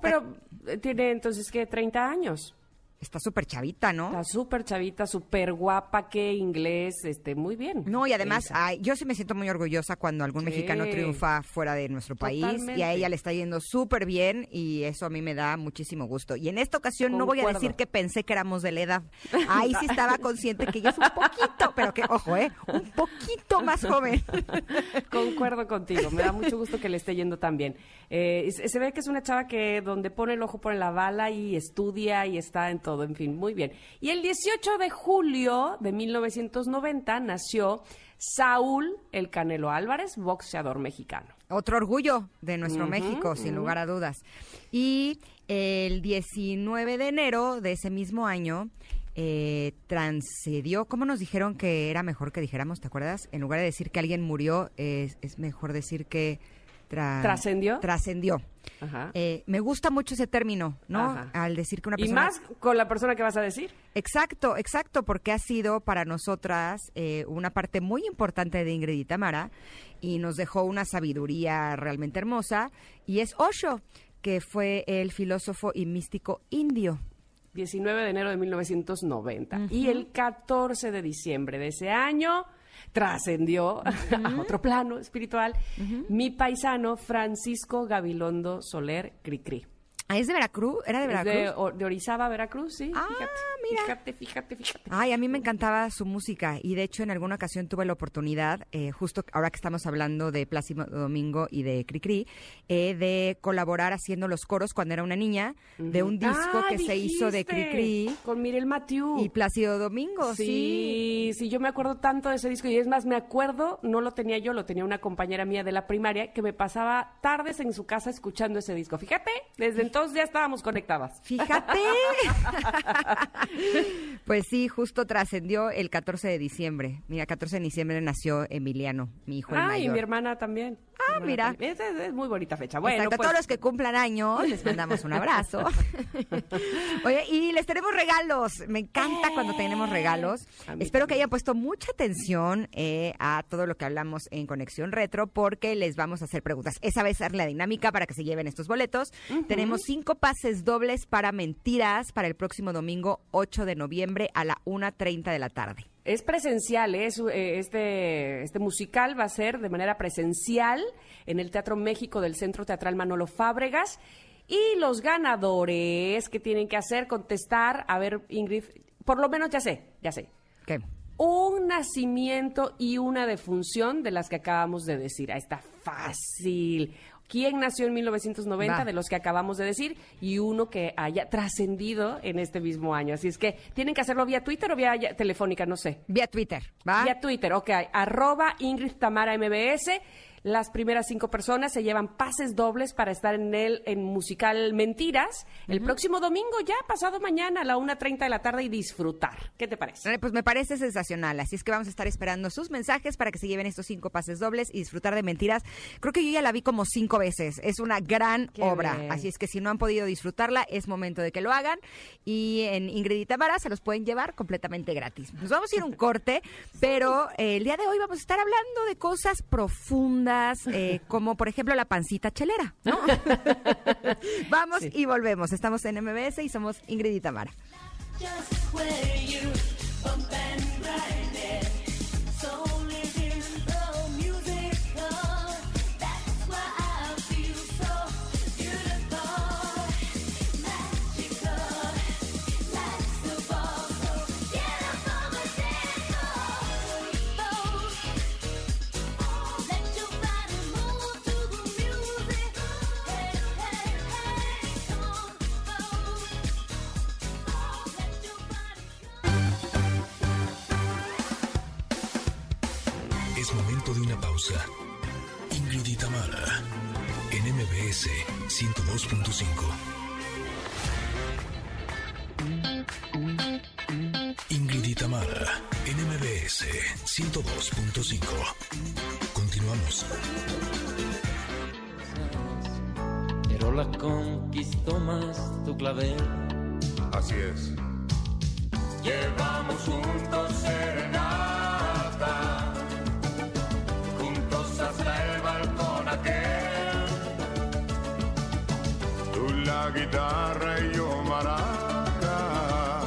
Speaker 2: Pero eh, tiene entonces, ¿qué? 30 años.
Speaker 1: Está súper chavita, ¿no?
Speaker 2: Está súper chavita, súper guapa, que inglés, este, muy bien.
Speaker 1: No, y además, ay, yo sí me siento muy orgullosa cuando algún
Speaker 2: Sí.
Speaker 1: mexicano triunfa fuera de nuestro país y a ella le está yendo súper bien y eso a mí me da muchísimo gusto. Y en esta ocasión no voy a decir que pensé que éramos de la edad. Ahí sí estaba consciente que ella es un poquito, pero que, ojo, ¿eh? Un poquito más joven.
Speaker 2: Concuerdo contigo, me da mucho gusto que le esté yendo tan bien. Eh, se ve que es una chava que donde pone el ojo pone la bala y estudia y está en todo, en fin, muy bien. Y el 18 de julio de 1990 nació Saúl El Canelo Álvarez, boxeador mexicano.
Speaker 1: Otro orgullo de nuestro México, sin lugar a dudas. Y el 19 de enero de ese mismo año eh, transcedió, ¿cómo nos dijeron que era mejor que dijéramos, te acuerdas? En lugar de decir que alguien murió, es, es mejor decir que... tra-
Speaker 2: ¿Trascendió?
Speaker 1: Trascendió.
Speaker 2: Ajá.
Speaker 1: Eh, me gusta mucho ese término, ¿no?
Speaker 2: Ajá.
Speaker 1: Al decir que una
Speaker 2: y
Speaker 1: persona...
Speaker 2: más con la persona que vas a decir.
Speaker 1: Exacto, exacto, porque ha sido para nosotras eh, una parte muy importante de Ingrid y Tamara y nos dejó una sabiduría realmente hermosa y es Osho, que fue el filósofo y místico indio.
Speaker 2: 19 de enero de 1990. Y el 14 de diciembre de ese año trascendió a otro plano espiritual. Mi paisano Francisco Gabilondo Soler Cricri.
Speaker 1: Ah, ¿Es de Veracruz? ¿Era de Veracruz?
Speaker 2: de, o- de Orizaba, Veracruz, sí.
Speaker 1: Ah,
Speaker 2: fíjate,
Speaker 1: mira.
Speaker 2: Fíjate, fíjate, fíjate.
Speaker 1: Ay, a mí me encantaba su música y de hecho en alguna ocasión tuve la oportunidad, eh, justo ahora que estamos hablando de Plácido Domingo y de Cricri, eh, de colaborar haciendo los coros cuando era una niña de un disco
Speaker 2: Ah,
Speaker 1: que se hizo de Cricri
Speaker 2: Con Mirel Mathieu.
Speaker 1: y Plácido Domingo, sí.
Speaker 2: Sí, sí, yo me acuerdo tanto de ese disco y es más, me acuerdo, no lo tenía yo, lo tenía una compañera mía de la primaria que me pasaba tardes en su casa escuchando ese disco. Fíjate, desde entonces ya estábamos conectadas.
Speaker 1: Fíjate. pues sí, justo trascendió el 14 de diciembre. Mira, 14 de diciembre nació Emiliano, mi hijo el
Speaker 2: Ah, y
Speaker 1: mayor.
Speaker 2: mi hermana también.
Speaker 1: Ah,
Speaker 2: hermana
Speaker 1: mira.
Speaker 2: también. Es, es- es muy bonita fecha. Bueno,
Speaker 1: Exacto, a
Speaker 2: pues,
Speaker 1: todos los que cumplan años, les mandamos un abrazo. Oye, y les tenemos regalos. Me encanta cuando tenemos regalos. Espero que hayan puesto mucha atención eh, a todo lo que hablamos en Conexión Retro, porque les vamos a hacer preguntas. Esa a ser la dinámica para que se lleven estos boletos. Tenemos cinco pases dobles para mentiras para el próximo domingo 8 de noviembre a la 1.30 de la tarde.
Speaker 2: Es presencial, ¿eh? Es, eh, este, este musical va a ser de manera presencial en el Teatro México del Centro Teatral Manolo Fábregas. Y los ganadores que tienen que hacer, contestar, a ver, Ingrid, por lo menos ya sé, ya sé.
Speaker 1: ¿Qué?
Speaker 2: Un nacimiento y una defunción de las que acabamos de decir. Ahí está fácil. ¿Quién nació en 1990
Speaker 1: Va.
Speaker 2: de los que acabamos de decir? Y uno que haya trascendido en este mismo año. Así es que tienen que hacerlo vía Twitter o vía telefónica, no sé.
Speaker 1: Vía Twitter, ¿va?
Speaker 2: Vía Twitter, ok. Arroba Ingrid Tamara MBS. Las primeras cinco personas se llevan pases dobles para estar en el en musical Mentiras el próximo domingo, ya pasado mañana a la 1.30 de la tarde y disfrutar. ¿Qué te parece?
Speaker 1: Eh, Pues me parece sensacional, así es que vamos a estar esperando sus mensajes para que se lleven estos cinco pases dobles y disfrutar de mentiras. Creo que yo ya la vi como cinco veces, es una gran
Speaker 2: Qué
Speaker 1: obra,
Speaker 2: bien.
Speaker 1: así es que si no han podido disfrutarla, es momento de que lo hagan y en Ingrid y Tamara se los pueden llevar completamente gratis. Nos vamos a ir un corte, pero eh, el día de hoy vamos a estar hablando de cosas profundas, eh, como por ejemplo la pancita chelera, ¿no? vamos y volvemos, estamos en MBS y somos Ingrid y Tamara.
Speaker 3: Pausa. Ingrid y Tamara, en MBS 102.5. Ingrid y Tamara, en MBS 102.5. Continuamos.
Speaker 7: Pero la conquistó más tu clavel.
Speaker 4: Así es. Llevamos juntos serenata, guitarra y yo maraca.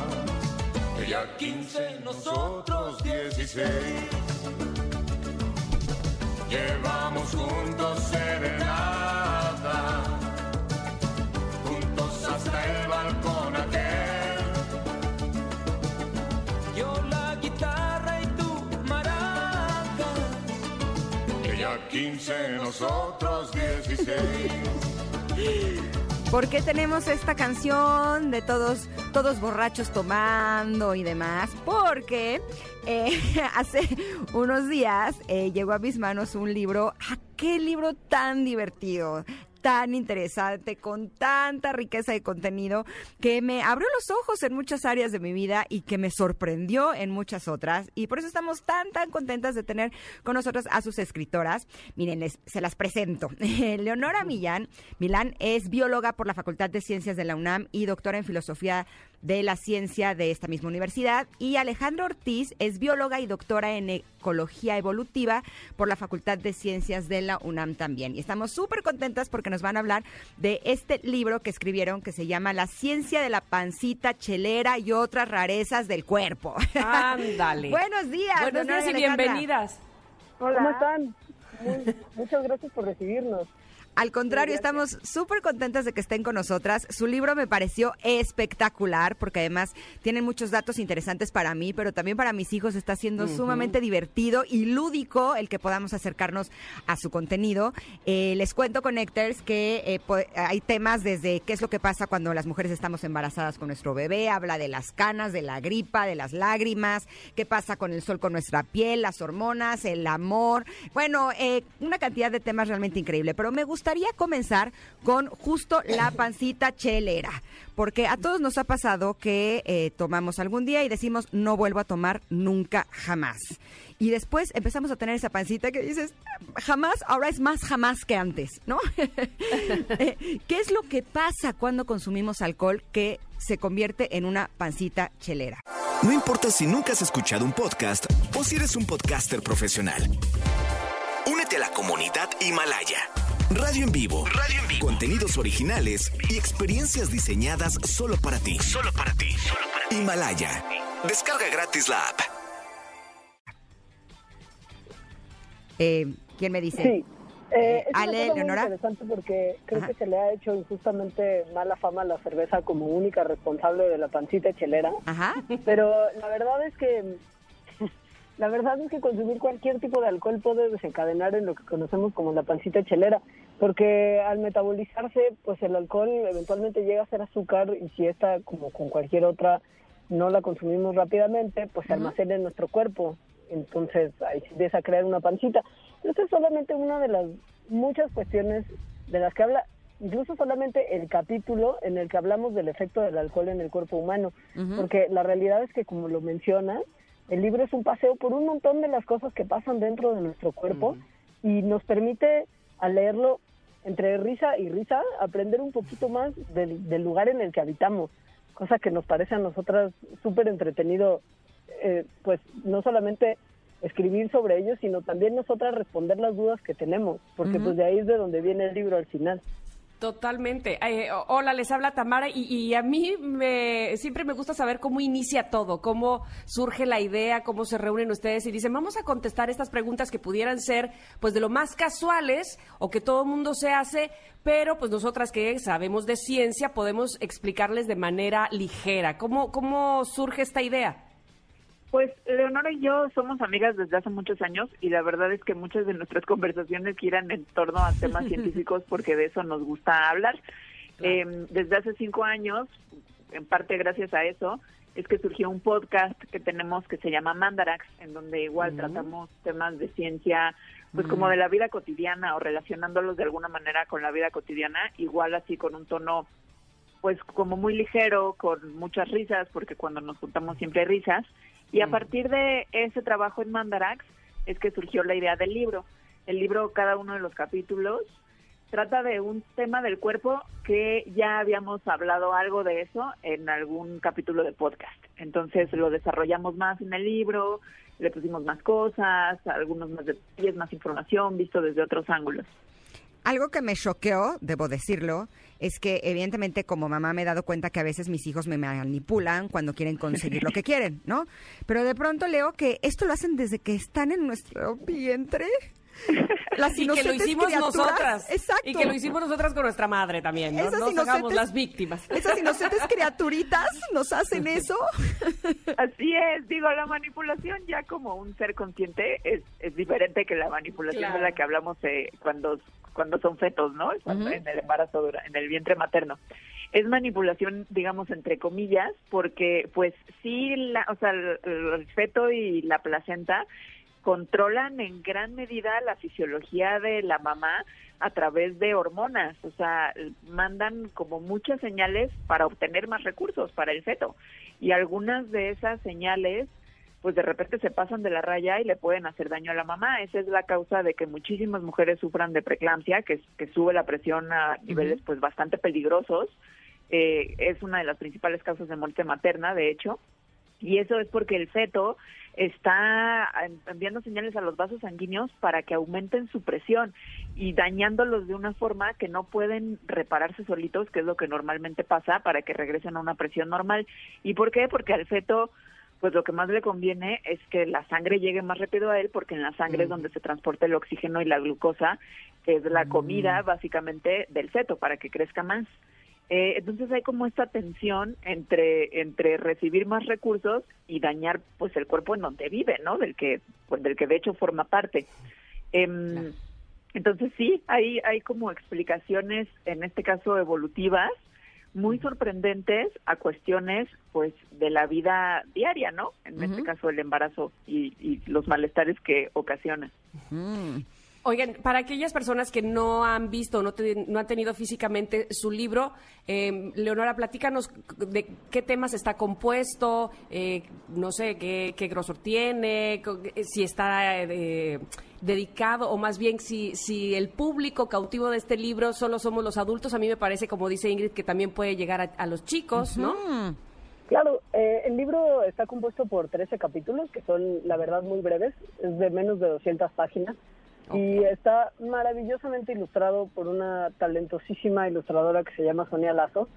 Speaker 4: Ella 15, nosotros 16. Llevamos juntos serenata, juntos hasta el balcón aquel.
Speaker 7: Yo la guitarra y tú maraca.
Speaker 4: Ella 15, nosotros 16.
Speaker 1: ¿Por qué tenemos esta canción de todos, todos borrachos tomando y demás? Porque eh, hace unos días eh, llegó a mis manos un libro, ¡ah, qué libro tan divertido! Tan interesante, con tanta riqueza de contenido, que me abrió los ojos en muchas áreas de mi vida y que me sorprendió en muchas otras. Y por eso estamos tan, tan contentas de tener con nosotros a sus escritoras. Miren, les, se las presento. Leonora Millán, Milán es bióloga por la Facultad de Ciencias de la UNAM y doctora en filosofía de la ciencia de esta misma universidad. Y Alejandra Ortiz es bióloga y doctora en ecología evolutiva por la Facultad de Ciencias de la UNAM también. Y estamos súper contentas porque nos van a hablar de este libro que escribieron que se llama La ciencia de la pancita chelera y otras rarezas del cuerpo.
Speaker 2: Ándale.
Speaker 1: Buenos días.
Speaker 2: Buenos días y
Speaker 1: Alejandra.
Speaker 2: bienvenidas.
Speaker 8: ¿Cómo están? Muy- muchas gracias por recibirnos.
Speaker 1: Al contrario, estamos súper contentas de que estén con nosotras. Su libro me pareció espectacular porque además tienen muchos datos interesantes para mí, pero también para mis hijos está siendo sumamente divertido y lúdico el que podamos acercarnos a su contenido. Eh, les cuento, Connectors, que eh, hay temas desde qué es lo que pasa cuando las mujeres estamos embarazadas con nuestro bebé, habla de las canas, de la gripa, de las lágrimas, qué pasa con el sol con nuestra piel, las hormonas, el amor. Bueno, eh, una cantidad de temas realmente increíble, pero me gustaría comenzar con justo la pancita chelera, porque a todos nos ha pasado que eh, tomamos algún día y decimos no vuelvo a tomar nunca jamás. Y después empezamos a tener esa pancita que dices, jamás, ahora es más jamás que antes, ¿no? Eh, ¿Qué es lo que pasa cuando consumimos alcohol que se convierte en una pancita chelera?
Speaker 9: No importa si nunca has escuchado un podcast o si eres un podcaster profesional. Únete a la comunidad Himalaya. Radio en vivo. Radio en vivo. Contenidos originales y experiencias diseñadas solo para ti. Solo para ti. Himalaya. Descarga gratis la app.
Speaker 1: Eh, ¿Quién me dice?
Speaker 8: Sí. Eh, es una
Speaker 1: Ale,
Speaker 8: muy
Speaker 1: Leonora.
Speaker 8: interesante porque creo
Speaker 1: Ajá.
Speaker 8: que se le ha hecho injustamente mala fama a la cerveza como única responsable de la pancita chelera.
Speaker 1: Ajá.
Speaker 8: Pero la verdad es que la verdad es que consumir cualquier tipo de alcohol puede desencadenar en lo que conocemos como la pancita chelera, porque al metabolizarse, pues el alcohol eventualmente llega a ser azúcar y si esta, como con cualquier otra, no la consumimos rápidamente, pues se almacena en nuestro cuerpo. Entonces ahí se empieza a crear una pancita. Esta es solamente una de las muchas cuestiones de las que habla incluso solamente el capítulo en el que hablamos del efecto del alcohol en el cuerpo humano, porque la realidad es que como lo mencionas, el libro es un paseo por un montón de las cosas que pasan dentro de nuestro cuerpo y nos permite al leerlo entre risa y risa aprender un poquito más del, del lugar en el que habitamos, cosa que nos parece a nosotras súper entretenido, eh, pues no solamente escribir sobre ello, sino también nosotras responder las dudas que tenemos, porque pues de ahí es de donde viene el libro al final.
Speaker 2: Totalmente. Eh, hola, les habla Tamara y, y a mí me, siempre me gusta saber cómo inicia todo, cómo surge la idea, cómo se reúnen ustedes y dicen, vamos a contestar estas preguntas que pudieran ser pues de lo más casuales o que todo el mundo se hace, pero pues nosotras que sabemos de ciencia podemos explicarles de manera ligera. ¿Cómo, cómo surge esta idea?
Speaker 10: Pues Leonora y yo somos amigas desde hace muchos años y la verdad es que muchas de nuestras conversaciones giran en torno a temas científicos porque de eso nos gusta hablar. Eh, desde hace cinco años, en parte gracias a eso, es que surgió un podcast que tenemos que se llama Mandarax, en donde igual tratamos temas de ciencia, pues como de la vida cotidiana o relacionándolos de alguna manera con la vida cotidiana, igual así con un tono pues como muy ligero, con muchas risas, porque cuando nos juntamos siempre hay risas. Y a partir de ese trabajo en Mandarax es que surgió la idea del libro. El libro, cada uno de los capítulos, trata de un tema del cuerpo que ya habíamos hablado algo de eso en algún capítulo de podcast. Entonces lo desarrollamos más en el libro, le pusimos más cosas, algunos más detalles, más información, visto desde otros ángulos.
Speaker 1: Algo que me choqueó, debo decirlo, es que evidentemente como mamá me he dado cuenta que a veces mis hijos me manipulan cuando quieren conseguir lo que quieren, ¿no? Pero de pronto leo que esto lo hacen desde que están en nuestro vientre. Las
Speaker 2: y que lo hicimos
Speaker 1: criaturas-
Speaker 2: nosotras.
Speaker 1: Exacto.
Speaker 2: Y que lo hicimos nosotras con nuestra madre también, ¿no?
Speaker 1: Esas
Speaker 2: Nos hagamos
Speaker 1: inocentes-
Speaker 2: las víctimas.
Speaker 1: Esas inocentes criaturitas nos hacen eso.
Speaker 10: Así es, digo, la manipulación ya como un ser consciente es, es diferente que la manipulación
Speaker 2: Claro.
Speaker 10: de la que hablamos eh, cuando, cuando son fetos, ¿no? Cuando-. En el embarazo, dura- en el vientre materno. Es manipulación, digamos, entre comillas, porque pues sí, la, o sea, el, el feto y la placenta controlan en gran medida la fisiología de la mamá a través de hormonas, o sea, mandan como muchas señales para obtener más recursos para el feto. Y algunas de esas señales, pues de repente se pasan de la raya y le pueden hacer daño a la mamá. Esa es la causa de que muchísimas mujeres sufran de preeclampsia, que, que sube la presión a niveles pues bastante peligrosos. Eh, es una de las principales causas de muerte materna, de hecho. Y eso es porque el feto está en- enviando señales a los vasos sanguíneos para que aumenten su presión y dañándolos de una forma que no pueden repararse solitos, que es lo que normalmente pasa, para que regresen a una presión normal. ¿Y por qué? Porque al feto pues lo que más le conviene es que la sangre llegue más rápido a él, porque en la sangre es donde se transporta el oxígeno y la glucosa, que es la comida básicamente del feto, para que crezca más. Eh, entonces hay como esta tensión entre entre recibir más recursos y dañar pues el cuerpo en donde vive, ¿no? Del que pues, del que de hecho forma parte. Em, Entonces sí, hay hay como explicaciones en este caso evolutivas muy sorprendentes a cuestiones pues de la vida diaria, ¿no? En este caso el embarazo y, y los malestares que ocasiona.
Speaker 1: Mm.
Speaker 2: Oigan, para aquellas personas que no han visto, no, te- han tenido físicamente su libro, eh, Leonora, platícanos de qué temas está compuesto, eh, no sé qué, grosor tiene, eh, si está eh, dedicado o más bien si, si el público cautivo de este libro solo somos los adultos. A mí me parece, como dice Ingrid, que también puede llegar a, a los chicos, ¿no?
Speaker 8: Claro, eh, el libro está compuesto por 13 capítulos que son, la verdad, muy breves, es de menos de 200 páginas y está maravillosamente ilustrado por una talentosísima ilustradora que se llama Sonia Lazo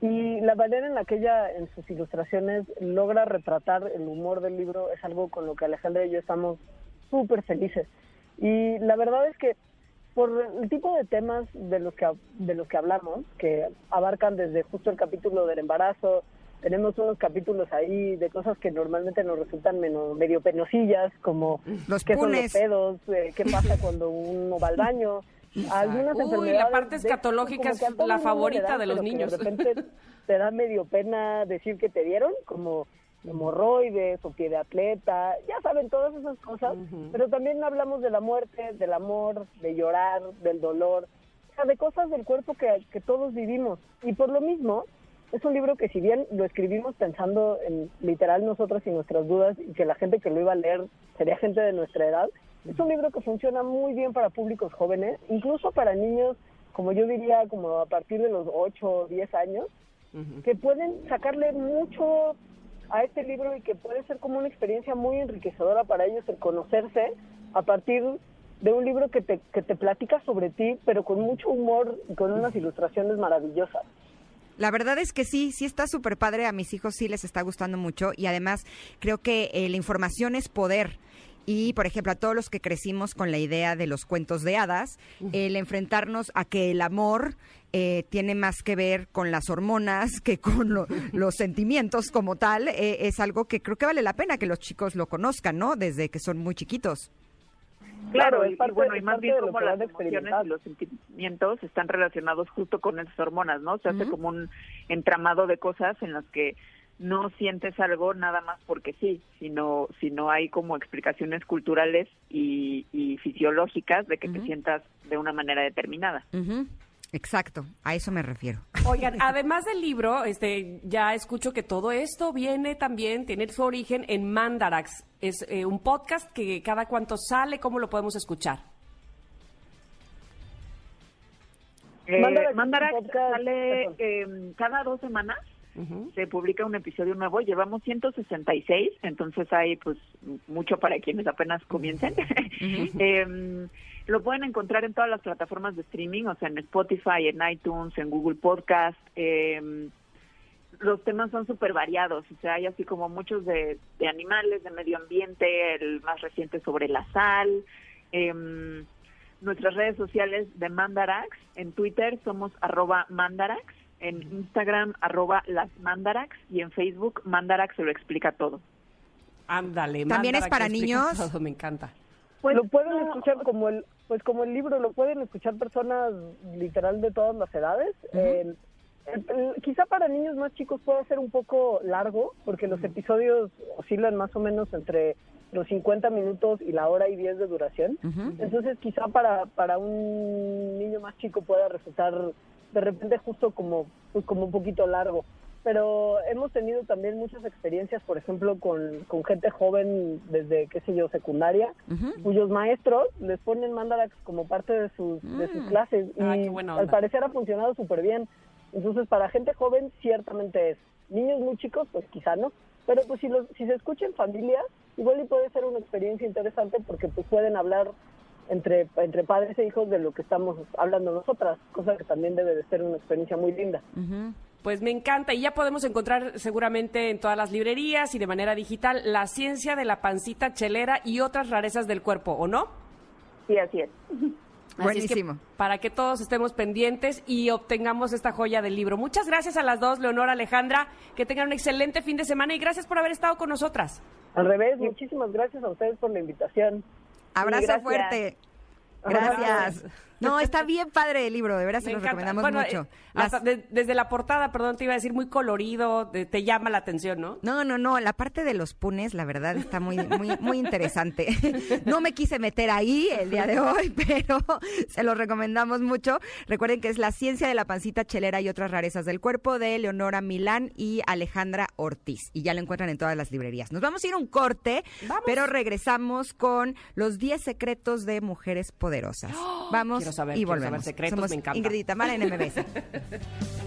Speaker 8: y la manera en la que ella en sus ilustraciones logra retratar el humor del libro es algo con lo que Alejandra y yo estamos súper felices. Y la verdad es que por el tipo de temas de los que de los que hablamos, que abarcan desde justo el capítulo del embarazo, tenemos unos capítulos ahí de cosas que normalmente nos resultan menos, medio penosillas, como
Speaker 1: Los
Speaker 8: qué son los
Speaker 1: punes.
Speaker 8: pedos, eh, qué pasa cuando uno va al baño. Algunas
Speaker 2: Uy,
Speaker 8: enfermedades
Speaker 2: la parte escatológica es la favorita
Speaker 8: da,
Speaker 2: de los niños.
Speaker 8: De repente te da medio pena decir que te dieron, como hemorroides o pie de atleta, ya saben, todas esas cosas, pero también hablamos de la muerte, del amor, de llorar, del dolor, o sea, de cosas del cuerpo que, que todos vivimos. Y por lo mismo, es un libro que si bien lo escribimos pensando en literal nosotras y nuestras dudas y que la gente que lo iba a leer sería gente de nuestra edad, es un libro que funciona muy bien para públicos jóvenes, incluso para niños, como yo diría, como a partir de los 8 o 10 años, que pueden sacarle mucho a este libro y que puede ser como una experiencia muy enriquecedora para ellos el conocerse a partir de un libro que te, que te platica sobre ti, pero con mucho humor y con unas ilustraciones maravillosas.
Speaker 1: La verdad es que sí, sí está súper padre. A mis hijos sí les está gustando mucho y además creo que eh, la información es poder. Y, por ejemplo, a todos los que crecimos con la idea de los cuentos de hadas, el enfrentarnos a que el amor eh, tiene más que ver con las hormonas que con lo- los sentimientos como tal, eh, es algo que creo que vale la pena que los chicos lo conozcan, ¿no? Desde que son muy chiquitos.
Speaker 10: Claro,
Speaker 8: es
Speaker 10: y, bueno, y más bien como las emociones y los sentimientos están relacionados justo con esas hormonas, ¿no? Se hace como un entramado de cosas en las que no sientes algo nada más porque sí, sino, sino hay como explicaciones culturales y, y fisiológicas de que te sientas de una manera determinada.
Speaker 1: Exacto, a eso me refiero.
Speaker 2: Oigan, además del libro, este, ya escucho que todo esto viene también, tiene su origen en Mandarax. Es eh, un podcast que cada cuánto sale, ¿cómo lo podemos escuchar?
Speaker 10: Eh,
Speaker 8: Mandarax
Speaker 10: sale eh, cada dos semanas. Se publica un episodio nuevo. Llevamos 166, entonces hay pues mucho para quienes apenas comiencen. Em, lo pueden encontrar en todas las plataformas de streaming, o sea, en Spotify, en iTunes, en Google Podcast. Em, los temas son súper variados, o sea, hay así como muchos de, de animales, de medio ambiente, el más reciente sobre la sal. Em, nuestras redes sociales de Mandarax, en Twitter somos arroba Mandarax, en Instagram arroba las Mandarax y en Facebook Mandarax se lo explica todo.
Speaker 2: Ándale.
Speaker 1: ¿También es para niños?
Speaker 2: todo, me encanta.
Speaker 10: Pues
Speaker 8: lo pueden
Speaker 10: no,
Speaker 8: escuchar como el pues como el libro lo pueden escuchar personas literal de todas las edades Eh, el- el- quizá para niños más chicos puede ser un poco largo porque los episodios oscilan más o menos entre los 50 minutos y la hora y 10 de duración entonces quizá para para un niño más chico pueda resultar de repente justo como pues, como un poquito largo pero hemos tenido también muchas experiencias, por ejemplo, con, con gente joven desde, qué sé yo, secundaria, cuyos maestros les ponen mandarax como parte de sus, de sus
Speaker 1: Mm.
Speaker 8: clases y
Speaker 2: Ah, buena
Speaker 8: al parecer ha funcionado súper bien. Entonces, para gente joven ciertamente es. Niños muy chicos, pues quizá no. Pero pues si, los, si se escucha en familia, igual y puede ser una experiencia interesante porque pues pueden hablar entre, entre padres e hijos de lo que estamos hablando nosotras, cosa que también debe de ser una experiencia muy linda.
Speaker 2: Pues me encanta y ya podemos encontrar seguramente en todas las librerías y de manera digital La ciencia de la pancita chelera y otras rarezas del cuerpo, ¿o no?
Speaker 10: Sí, así es.
Speaker 2: Así es que
Speaker 1: Buenísimo.
Speaker 2: para que todos estemos pendientes y obtengamos esta joya del libro. Muchas gracias a las dos, Leonora, Alejandra, que tengan un excelente fin de semana y gracias por haber estado con nosotras.
Speaker 8: Al revés, muchísimas gracias a ustedes por la invitación.
Speaker 1: Abrazo
Speaker 10: gracias.
Speaker 1: fuerte. Gracias. No, está bien padre el libro, de veras se
Speaker 2: encanta.
Speaker 1: recomendamos
Speaker 2: Bueno,
Speaker 1: mucho.
Speaker 2: eh,
Speaker 1: Las-
Speaker 2: hasta de- desde la portada, perdón, te iba a decir muy colorido, de- te llama la atención, ¿no?
Speaker 1: No, no, no, la parte de los punes, la verdad, está muy, muy, muy interesante. No me quise meter ahí el día de hoy, pero se los recomendamos mucho. Recuerden que es La ciencia de la pancita chelera y otras rarezas del cuerpo de Leonora Milán y Alejandra Ortiz. Y ya lo encuentran en todas las librerías. Nos vamos a ir a un corte,
Speaker 2: Vamos.
Speaker 1: pero regresamos con los 10 secretos de mujeres poderosas. Vamos
Speaker 2: Quiero saber,
Speaker 1: y
Speaker 2: quiero saber
Speaker 1: volvemos.
Speaker 2: secretos,
Speaker 1: Somos
Speaker 2: me encanta.
Speaker 1: En MBS.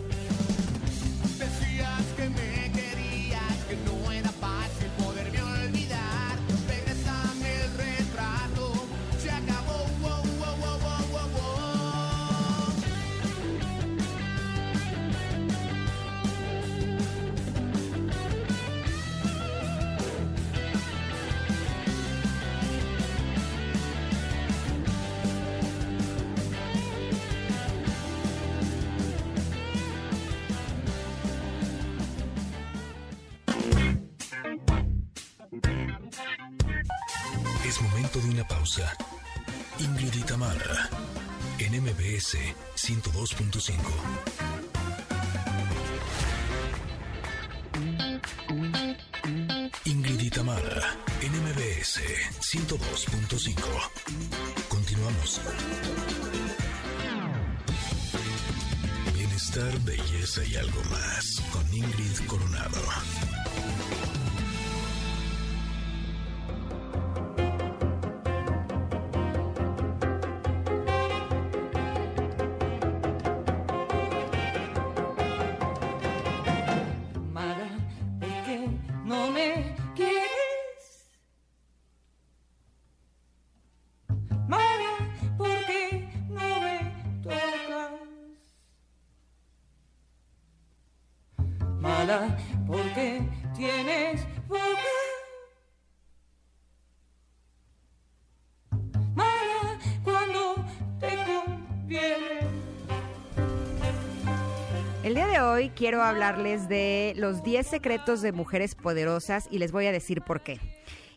Speaker 1: hoy quiero hablarles de los 10 secretos de mujeres poderosas y les voy a decir por qué.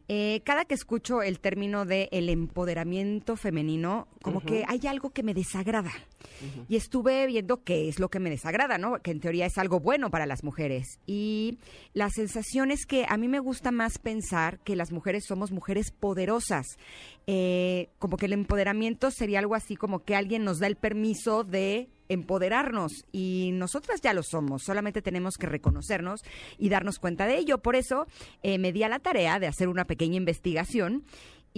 Speaker 1: Eh, cada que escucho el término de el empoderamiento femenino, como que hay algo que me desagrada. Y estuve viendo qué es lo que me desagrada, ¿no? Que en teoría es algo bueno para las mujeres. Y la sensación es que a mí me gusta más pensar que las mujeres somos mujeres poderosas. Eh, como que el empoderamiento sería algo así como que alguien nos da el permiso de empoderarnos y nosotras ya lo somos, solamente tenemos que reconocernos y darnos cuenta de ello. Por eso eh, me di a la tarea de hacer una pequeña investigación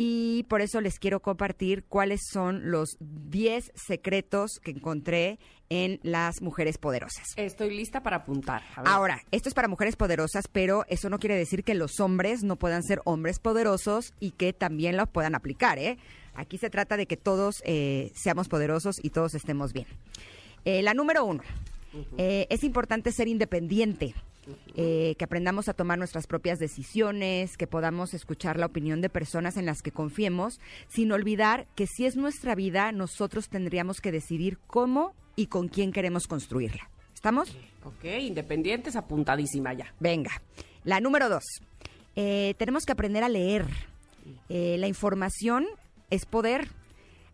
Speaker 1: y por eso les quiero compartir cuáles son los 10 secretos que encontré en las mujeres poderosas.
Speaker 2: Estoy lista para apuntar. A ver.
Speaker 1: Ahora, esto es para mujeres poderosas, pero eso no quiere decir que los hombres no puedan ser hombres poderosos y que también lo puedan aplicar, ¿eh? Aquí se trata de que todos eh, seamos poderosos y todos estemos bien. Eh, la número uno, eh, es importante ser independiente. eh, que aprendamos a tomar nuestras propias decisiones, que podamos escuchar la opinión de personas en las que confiemos, sin olvidar que si es nuestra vida, nosotros tendríamos que decidir cómo y con quién queremos construirla. ¿Estamos?
Speaker 2: Ok, independientes, apuntadísima ya.
Speaker 1: Venga. La número dos. Eh, tenemos que aprender a leer. Eh, la información es poder.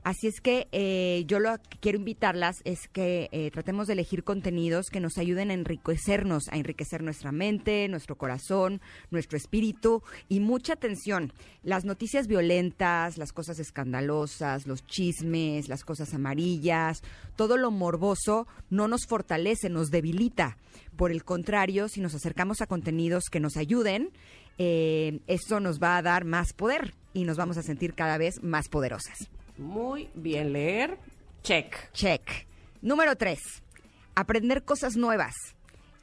Speaker 1: Así es que eh, yo lo que quiero invitarlas es que eh, tratemos de elegir contenidos que nos ayuden a enriquecernos, a enriquecer nuestra mente, nuestro corazón, nuestro espíritu y mucha atención. Las noticias violentas, las cosas escandalosas, los chismes, las cosas amarillas, todo lo morboso no nos fortalece, nos debilita. Por el contrario, si nos acercamos a contenidos que nos ayuden, eh, nos va a dar más poder y nos vamos a sentir cada vez más poderosas.
Speaker 2: Muy bien, leer. Check.
Speaker 1: Check. Número tres, aprender cosas nuevas.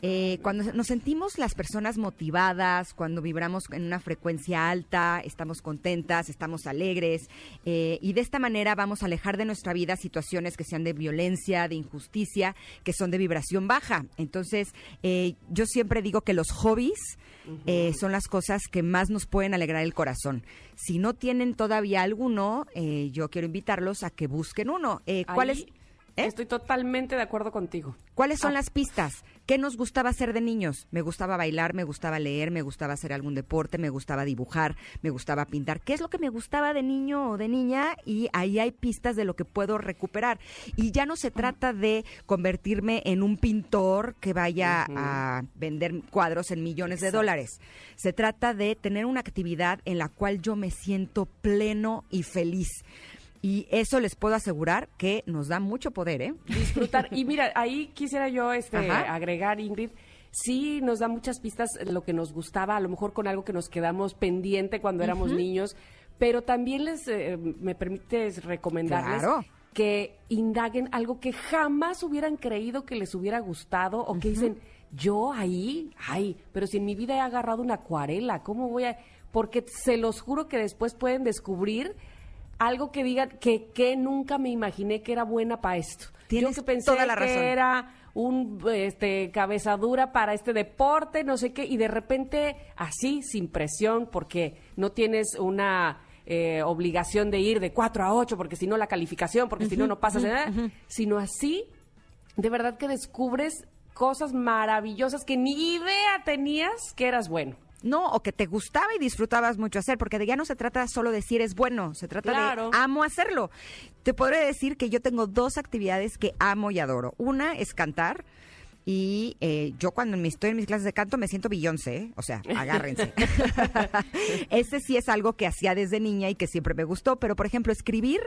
Speaker 1: Eh, cuando nos sentimos las personas motivadas, cuando vibramos en una frecuencia alta, estamos contentas, estamos alegres, eh, y de esta manera vamos a alejar de nuestra vida situaciones que sean de violencia, de injusticia, que son de vibración baja. Entonces, eh, yo siempre digo que los hobbies eh, son las cosas que más nos pueden alegrar el corazón. Si no tienen todavía alguno, eh, yo quiero invitarlos a que busquen uno. Eh, ¿Cuál es?
Speaker 2: Estoy totalmente de acuerdo contigo.
Speaker 1: ¿Cuáles son
Speaker 2: Ah.
Speaker 1: las pistas? ¿Qué nos gustaba hacer de niños? Me gustaba bailar, me gustaba leer, me gustaba hacer algún deporte, me gustaba dibujar, me gustaba pintar. ¿Qué es lo que me gustaba de niño o de niña? Y ahí hay pistas de lo que puedo recuperar. Y ya no se trata de convertirme en un pintor que vaya a vender cuadros en millones de dólares. Se trata de tener una actividad en la cual yo me siento pleno y feliz. Y eso les puedo asegurar que nos da mucho poder, ¿eh?
Speaker 2: Disfrutar. Y mira, ahí quisiera yo este,
Speaker 1: Ajá.
Speaker 2: agregar, Ingrid. Sí, nos da muchas pistas lo que nos gustaba, a lo mejor con algo que nos quedamos pendiente cuando éramos niños, pero también les eh, me permites recomendarles
Speaker 1: Claro.
Speaker 2: que indaguen algo que jamás hubieran creído que les hubiera gustado o que dicen, yo ahí, ay, pero si en mi vida he agarrado una acuarela, ¿cómo voy a...? Porque se los juro que después pueden descubrir algo que digan que, que nunca me imaginé que era buena para esto.
Speaker 1: Tienes
Speaker 2: Yo que pensé
Speaker 1: toda la
Speaker 2: que era un este cabezadura para este deporte, no sé qué, y de repente así, sin presión, porque no tienes una eh, obligación de ir de 4 a 8, porque si no la calificación, porque si no no pasas, ¿eh? sino así, de verdad que descubres cosas maravillosas que ni idea tenías que eras bueno.
Speaker 1: No, o que te gustaba y disfrutabas mucho hacer, porque de ya no se trata solo de si eres bueno, se trata
Speaker 2: Claro.
Speaker 1: de amo hacerlo. Te podré decir que yo tengo dos actividades que amo y adoro. Una es cantar. Y eh, yo cuando me estoy en mis clases de canto me siento Beyoncé, ¿eh? o sea, agárrense. Ese sí es algo que hacía desde niña y que siempre me gustó, pero por ejemplo escribir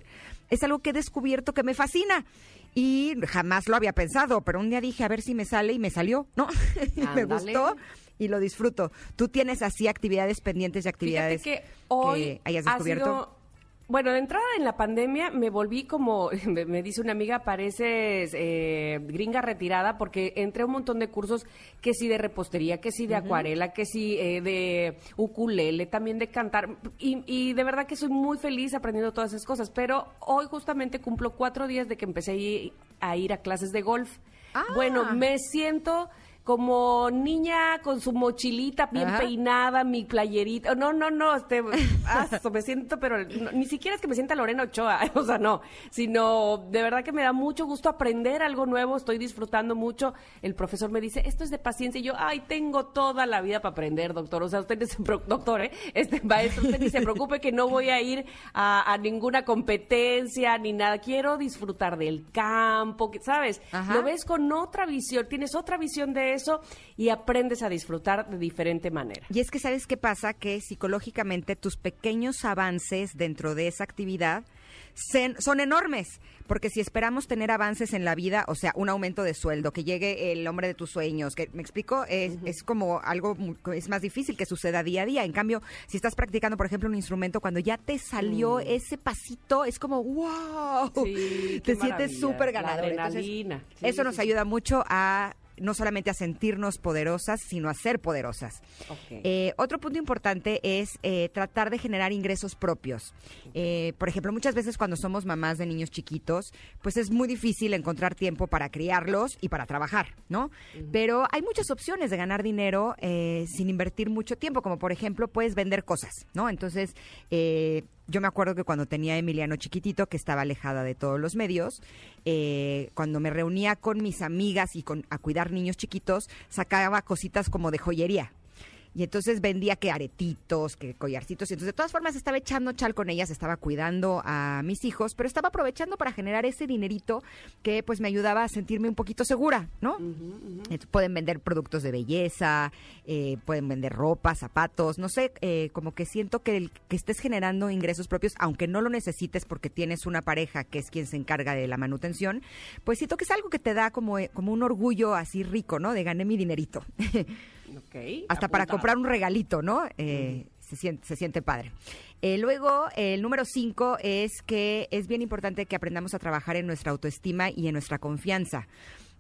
Speaker 1: es algo que he descubierto que me fascina y jamás lo había pensado, pero un día dije a ver si me sale y me salió, ¿no? Me gustó y lo disfruto. ¿Tú tienes así actividades pendientes y actividades
Speaker 2: Fíjate que hoy
Speaker 1: que hayas
Speaker 2: ha
Speaker 1: descubierto?
Speaker 2: sido- bueno, de entrada en la pandemia me volví como, me, me dice una amiga, pareces eh, gringa retirada porque entré a un montón de cursos que sí de repostería, que sí de acuarela, que sí eh, de ukulele, también de cantar. Y, y de verdad que soy muy feliz aprendiendo todas esas cosas. Pero hoy justamente cumplo cuatro días de que empecé a ir a, ir a clases de golf.
Speaker 1: Ah.
Speaker 2: Bueno, me siento como niña con su mochilita bien
Speaker 1: Ajá.
Speaker 2: peinada, mi playerita. No, no, no, este, ah, me siento, pero no, ni siquiera es que me sienta Lorena Ochoa, o sea, no, sino de verdad que me da mucho gusto aprender algo nuevo, estoy disfrutando mucho. El profesor me dice, esto es de paciencia, y yo, ay, tengo toda la vida para aprender, doctor. O sea, usted ni se doctor, ¿eh? Este maestro, usted ni se preocupe que no voy a ir a, a ninguna competencia ni nada. Quiero disfrutar del campo, ¿sabes?
Speaker 1: Ajá.
Speaker 2: Lo ves con otra visión, tienes otra visión de eso y aprendes a disfrutar de diferente manera.
Speaker 1: Y es que sabes qué pasa, que psicológicamente tus pequeños avances dentro de esa actividad son enormes, porque si esperamos tener avances en la vida, o sea, un aumento de sueldo, que llegue el hombre de tus sueños, que me explico, es, es como algo, es más difícil que suceda día a día. En cambio, si estás practicando, por ejemplo, un instrumento, cuando ya te salió ese pasito, es como, wow,
Speaker 2: Sí,
Speaker 1: te sientes súper ganador. Entonces,
Speaker 2: adrenalina. Sí,
Speaker 1: eso
Speaker 2: sí,
Speaker 1: nos ayuda mucho a no solamente a sentirnos poderosas, sino a ser poderosas. Eh, otro punto importante es eh, tratar de generar ingresos propios. Eh, por ejemplo, muchas veces cuando somos mamás de niños chiquitos, pues es muy difícil encontrar tiempo para criarlos y para trabajar, ¿no? Pero hay muchas opciones de ganar dinero sin invertir mucho tiempo, como por ejemplo puedes vender cosas, ¿no? Entonces, eh, yo me acuerdo que cuando tenía a Emiliano chiquitito, que estaba alejada de todos los medios, eh, cuando me reunía con mis amigas y con, a cuidar niños chiquitos, sacaba cositas como de joyería. Y entonces vendía que aretitos, que collarcitos. Y entonces, de todas formas, estaba echando chal con ellas, estaba cuidando a mis hijos, pero estaba aprovechando para generar ese dinerito que pues me ayudaba a sentirme un poquito segura, ¿no? Entonces, pueden vender productos de belleza, eh, pueden vender ropa, zapatos, no sé, eh, como que siento que, el- que estés generando ingresos propios, aunque no lo necesites porque tienes una pareja que es quien se encarga de la manutención, pues siento que es algo que te da como, eh, como un orgullo así rico, ¿no? De gané mi dinerito. Hasta para comprar un regalito, ¿no? Eh, se, siente, se siente padre. Eh, luego, el número cinco es que es bien importante que aprendamos a trabajar en nuestra autoestima y en nuestra confianza.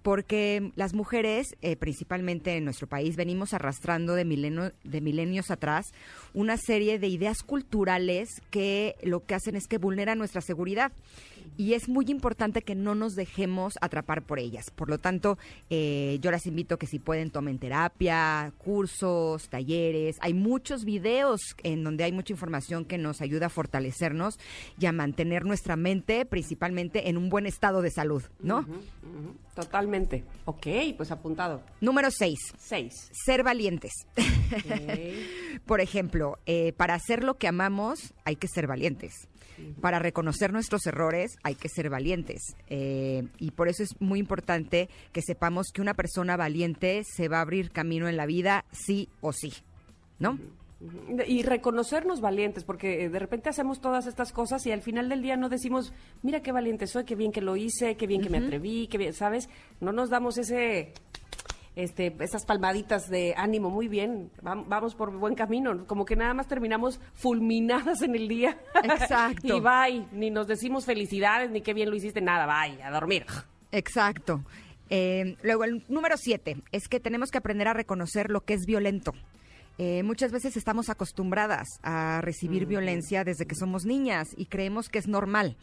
Speaker 1: Porque las mujeres, eh, principalmente en nuestro país, venimos arrastrando de, de milenios atrás una serie de ideas culturales que lo que hacen es que vulneran nuestra seguridad. Y es muy importante que no nos dejemos atrapar por ellas. Por lo tanto, eh, yo las invito que si pueden tomen terapia, cursos, talleres. Hay muchos videos en donde hay mucha información que nos ayuda a fortalecernos y a mantener nuestra mente principalmente en un buen estado de salud, ¿no?
Speaker 2: Totalmente. Ok, pues apuntado.
Speaker 1: Número seis,
Speaker 2: Seis.
Speaker 1: ser valientes. Por ejemplo, eh, para hacer lo que amamos hay que ser valientes. Para reconocer nuestros errores hay que ser valientes. Eh, y por eso es muy importante que sepamos que una persona valiente se va a abrir camino en la vida sí o sí. ¿No?
Speaker 2: Y reconocernos valientes, porque eh, de repente hacemos todas estas cosas y al final del día no decimos, mira qué valiente soy, qué bien que lo hice, qué bien que me atreví, qué bien, ¿sabes? No nos damos ese, este, esas palmaditas de ánimo, muy bien, vam- vamos por buen camino, como que nada más terminamos fulminadas en el día.
Speaker 1: Exacto.
Speaker 2: y bye, ni nos decimos felicidades, ni qué bien lo hiciste, nada, bye, a dormir.
Speaker 1: Exacto. Eh, luego, el número siete es que tenemos que aprender a reconocer lo que es violento. Eh, muchas veces estamos acostumbradas a recibir violencia desde que somos niñas y creemos que es normal.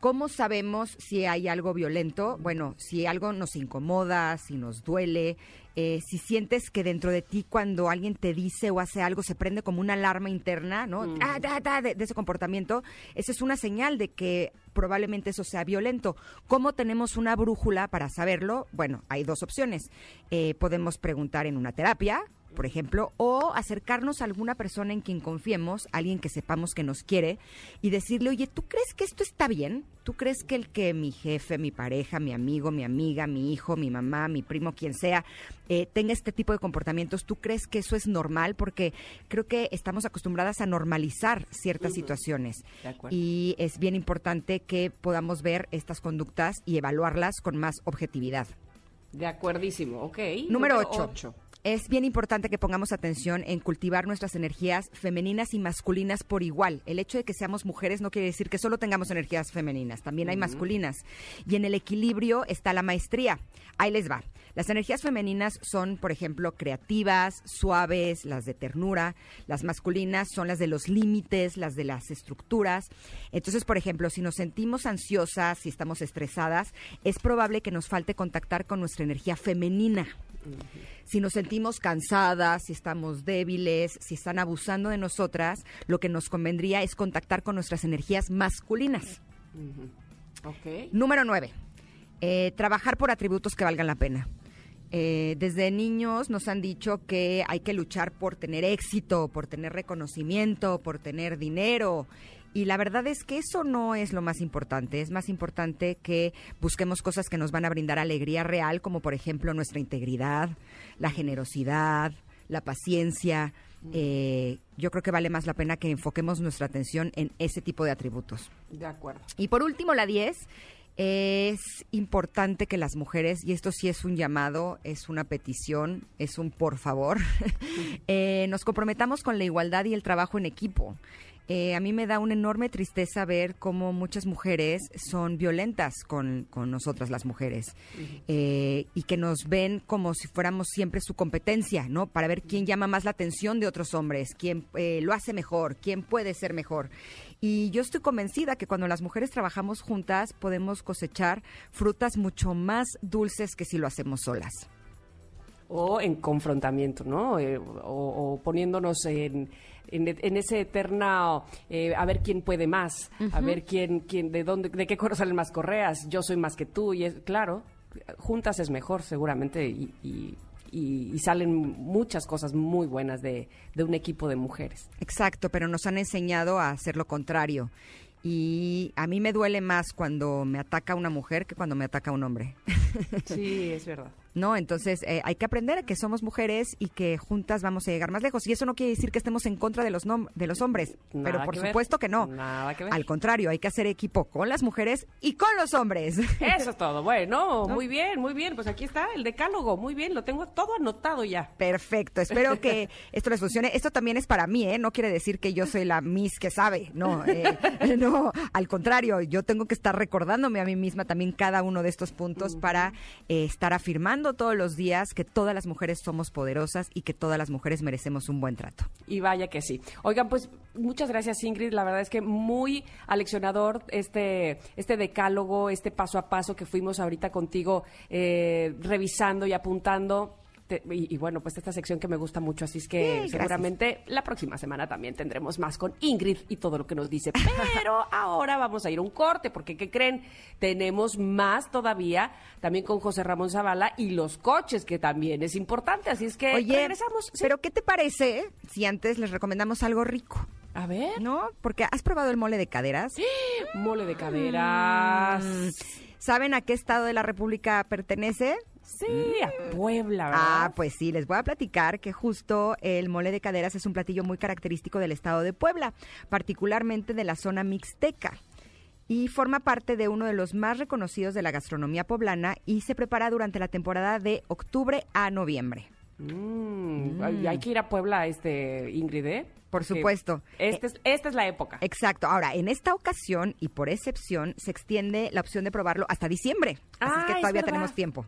Speaker 1: ¿Cómo sabemos si hay algo violento? Bueno, si algo nos incomoda, si nos duele, eh, si sientes que dentro de ti cuando alguien te dice o hace algo se prende como una alarma interna, ¿no? Ah, da, da, de, de ese comportamiento, esa es una señal de que probablemente eso sea violento. ¿Cómo tenemos una brújula para saberlo? Bueno, hay dos opciones. Eh, podemos preguntar en una terapia, por ejemplo, o acercarnos a alguna persona en quien confiemos, alguien que sepamos que nos quiere, y decirle, oye, ¿tú crees que esto está bien? ¿Tú crees que el que mi jefe, mi pareja, mi amigo, mi amiga, mi hijo, mi mamá, mi primo, quien sea, eh, tenga este tipo de comportamientos, ¿tú crees que eso es normal? Porque creo que estamos acostumbradas a normalizar ciertas situaciones.
Speaker 2: De acuerdo.
Speaker 1: Y es bien importante que podamos ver estas conductas y evaluarlas con más objetividad.
Speaker 2: De acuerdísimo, ok.
Speaker 1: Número 8. Es bien importante que pongamos atención en cultivar nuestras energías femeninas y masculinas por igual. El hecho de que seamos mujeres no quiere decir que solo tengamos energías femeninas, también hay masculinas. Y en el equilibrio está la maestría. Ahí les va. Las energías femeninas son, por ejemplo, creativas, suaves, las de ternura. Las masculinas son las de los límites, las de las estructuras. Entonces, por ejemplo, si nos sentimos ansiosas, si estamos estresadas, es probable que nos falte contactar con nuestra energía femenina. Si nos sentimos cansadas, si estamos débiles, si están abusando de nosotras, lo que nos convendría es contactar con nuestras energías masculinas. Número 9. trabajar por atributos que valgan la pena. Eh, desde niños nos han dicho que hay que luchar por tener éxito, por tener reconocimiento, por tener dinero. Y la verdad es que eso no es lo más importante. Es más importante que busquemos cosas que nos van a brindar alegría real, como por ejemplo nuestra integridad, la generosidad, la paciencia. Eh, yo creo que vale más la pena que enfoquemos nuestra atención en ese tipo de atributos.
Speaker 2: De acuerdo.
Speaker 1: Y por último, la 10, es importante que las mujeres, y esto sí es un llamado, es una petición, es un por favor, eh, nos comprometamos con la igualdad y el trabajo en equipo. Eh, a mí me da una enorme tristeza ver cómo muchas mujeres son violentas con, con nosotras las mujeres eh, y que nos ven como si fuéramos siempre su competencia, ¿no? Para ver quién llama más la atención de otros hombres, quién eh, lo hace mejor, quién puede ser mejor. Y yo estoy convencida que cuando las mujeres trabajamos juntas podemos cosechar frutas mucho más dulces que si lo hacemos solas.
Speaker 2: O en confrontamiento, ¿no? Eh, o, o poniéndonos en, en, en ese eterna eh, a ver quién puede más, a ver quién, quién, de dónde, de qué cuero salen más correas, yo soy más que tú, y es claro, juntas es mejor seguramente, y, y, y- y salen muchas cosas muy buenas de, de un equipo de mujeres.
Speaker 1: Exacto, pero nos han enseñado a hacer lo contrario. Y a mí me duele más cuando me ataca una mujer que cuando me ataca un hombre.
Speaker 2: Sí, es verdad.
Speaker 1: ¿No? Entonces eh, hay que aprender que somos mujeres y que juntas vamos a llegar más lejos. Y eso no quiere decir que estemos en contra de los, de los hombres,
Speaker 2: Nada
Speaker 1: pero por
Speaker 2: que ver.
Speaker 1: supuesto que no.
Speaker 2: Nada que ver.
Speaker 1: Al contrario, hay que hacer equipo con las mujeres y con los hombres.
Speaker 2: Eso es todo. Bueno, muy bien, muy bien. Pues aquí está el decálogo. Muy bien, lo tengo todo anotado ya.
Speaker 1: Perfecto, espero que esto les funcione. Esto también es para mí, ¿eh? No quiere decir que yo soy la Miss que sabe, no, eh, no, al contrario, yo tengo que estar recordándome a mí misma también cada uno de estos puntos para eh, estar afirmando todos los días que todas las mujeres somos poderosas y que todas las mujeres merecemos un buen trato.
Speaker 2: Y vaya que sí. Oigan, pues muchas gracias Ingrid. La verdad es que muy aleccionador este, este decálogo, este paso a paso que fuimos ahorita contigo eh, revisando y apuntando. Te- y, y bueno, pues esta sección que me gusta mucho, así es que
Speaker 1: Sí, gracias.
Speaker 2: seguramente la próxima semana también tendremos más con Ingrid y todo lo que nos dice. Pero ahora vamos a ir a un corte, porque ¿qué creen? Tenemos más todavía, también con José Ramón Zavala y los coches, que también es importante. Así es que
Speaker 1: Oye,
Speaker 2: regresamos. Sí.
Speaker 1: pero ¿qué te parece si antes les recomendamos algo rico?
Speaker 2: A ver.
Speaker 1: ¿No? Porque has probado el mole de caderas.
Speaker 2: Mole de caderas.
Speaker 1: Mm, ¿Saben a qué estado de la República pertenece?
Speaker 2: Sí, a Puebla, ¿verdad?
Speaker 1: Ah, pues sí, les voy a platicar que justo el mole de caderas es un platillo muy característico del estado de Puebla, particularmente de la zona mixteca. Y forma parte de uno de los más reconocidos de la gastronomía poblana y se prepara durante la temporada de octubre a noviembre.
Speaker 2: Mm, ay, Hay que ir a Puebla, este, Ingrid, ¿eh?
Speaker 1: Por
Speaker 2: Porque
Speaker 1: supuesto.
Speaker 2: Este es, esta es la época.
Speaker 1: Exacto. Ahora, en esta ocasión y por excepción, se extiende la opción de probarlo hasta diciembre. Así
Speaker 2: Ah,
Speaker 1: que
Speaker 2: es
Speaker 1: todavía tenemos tiempo.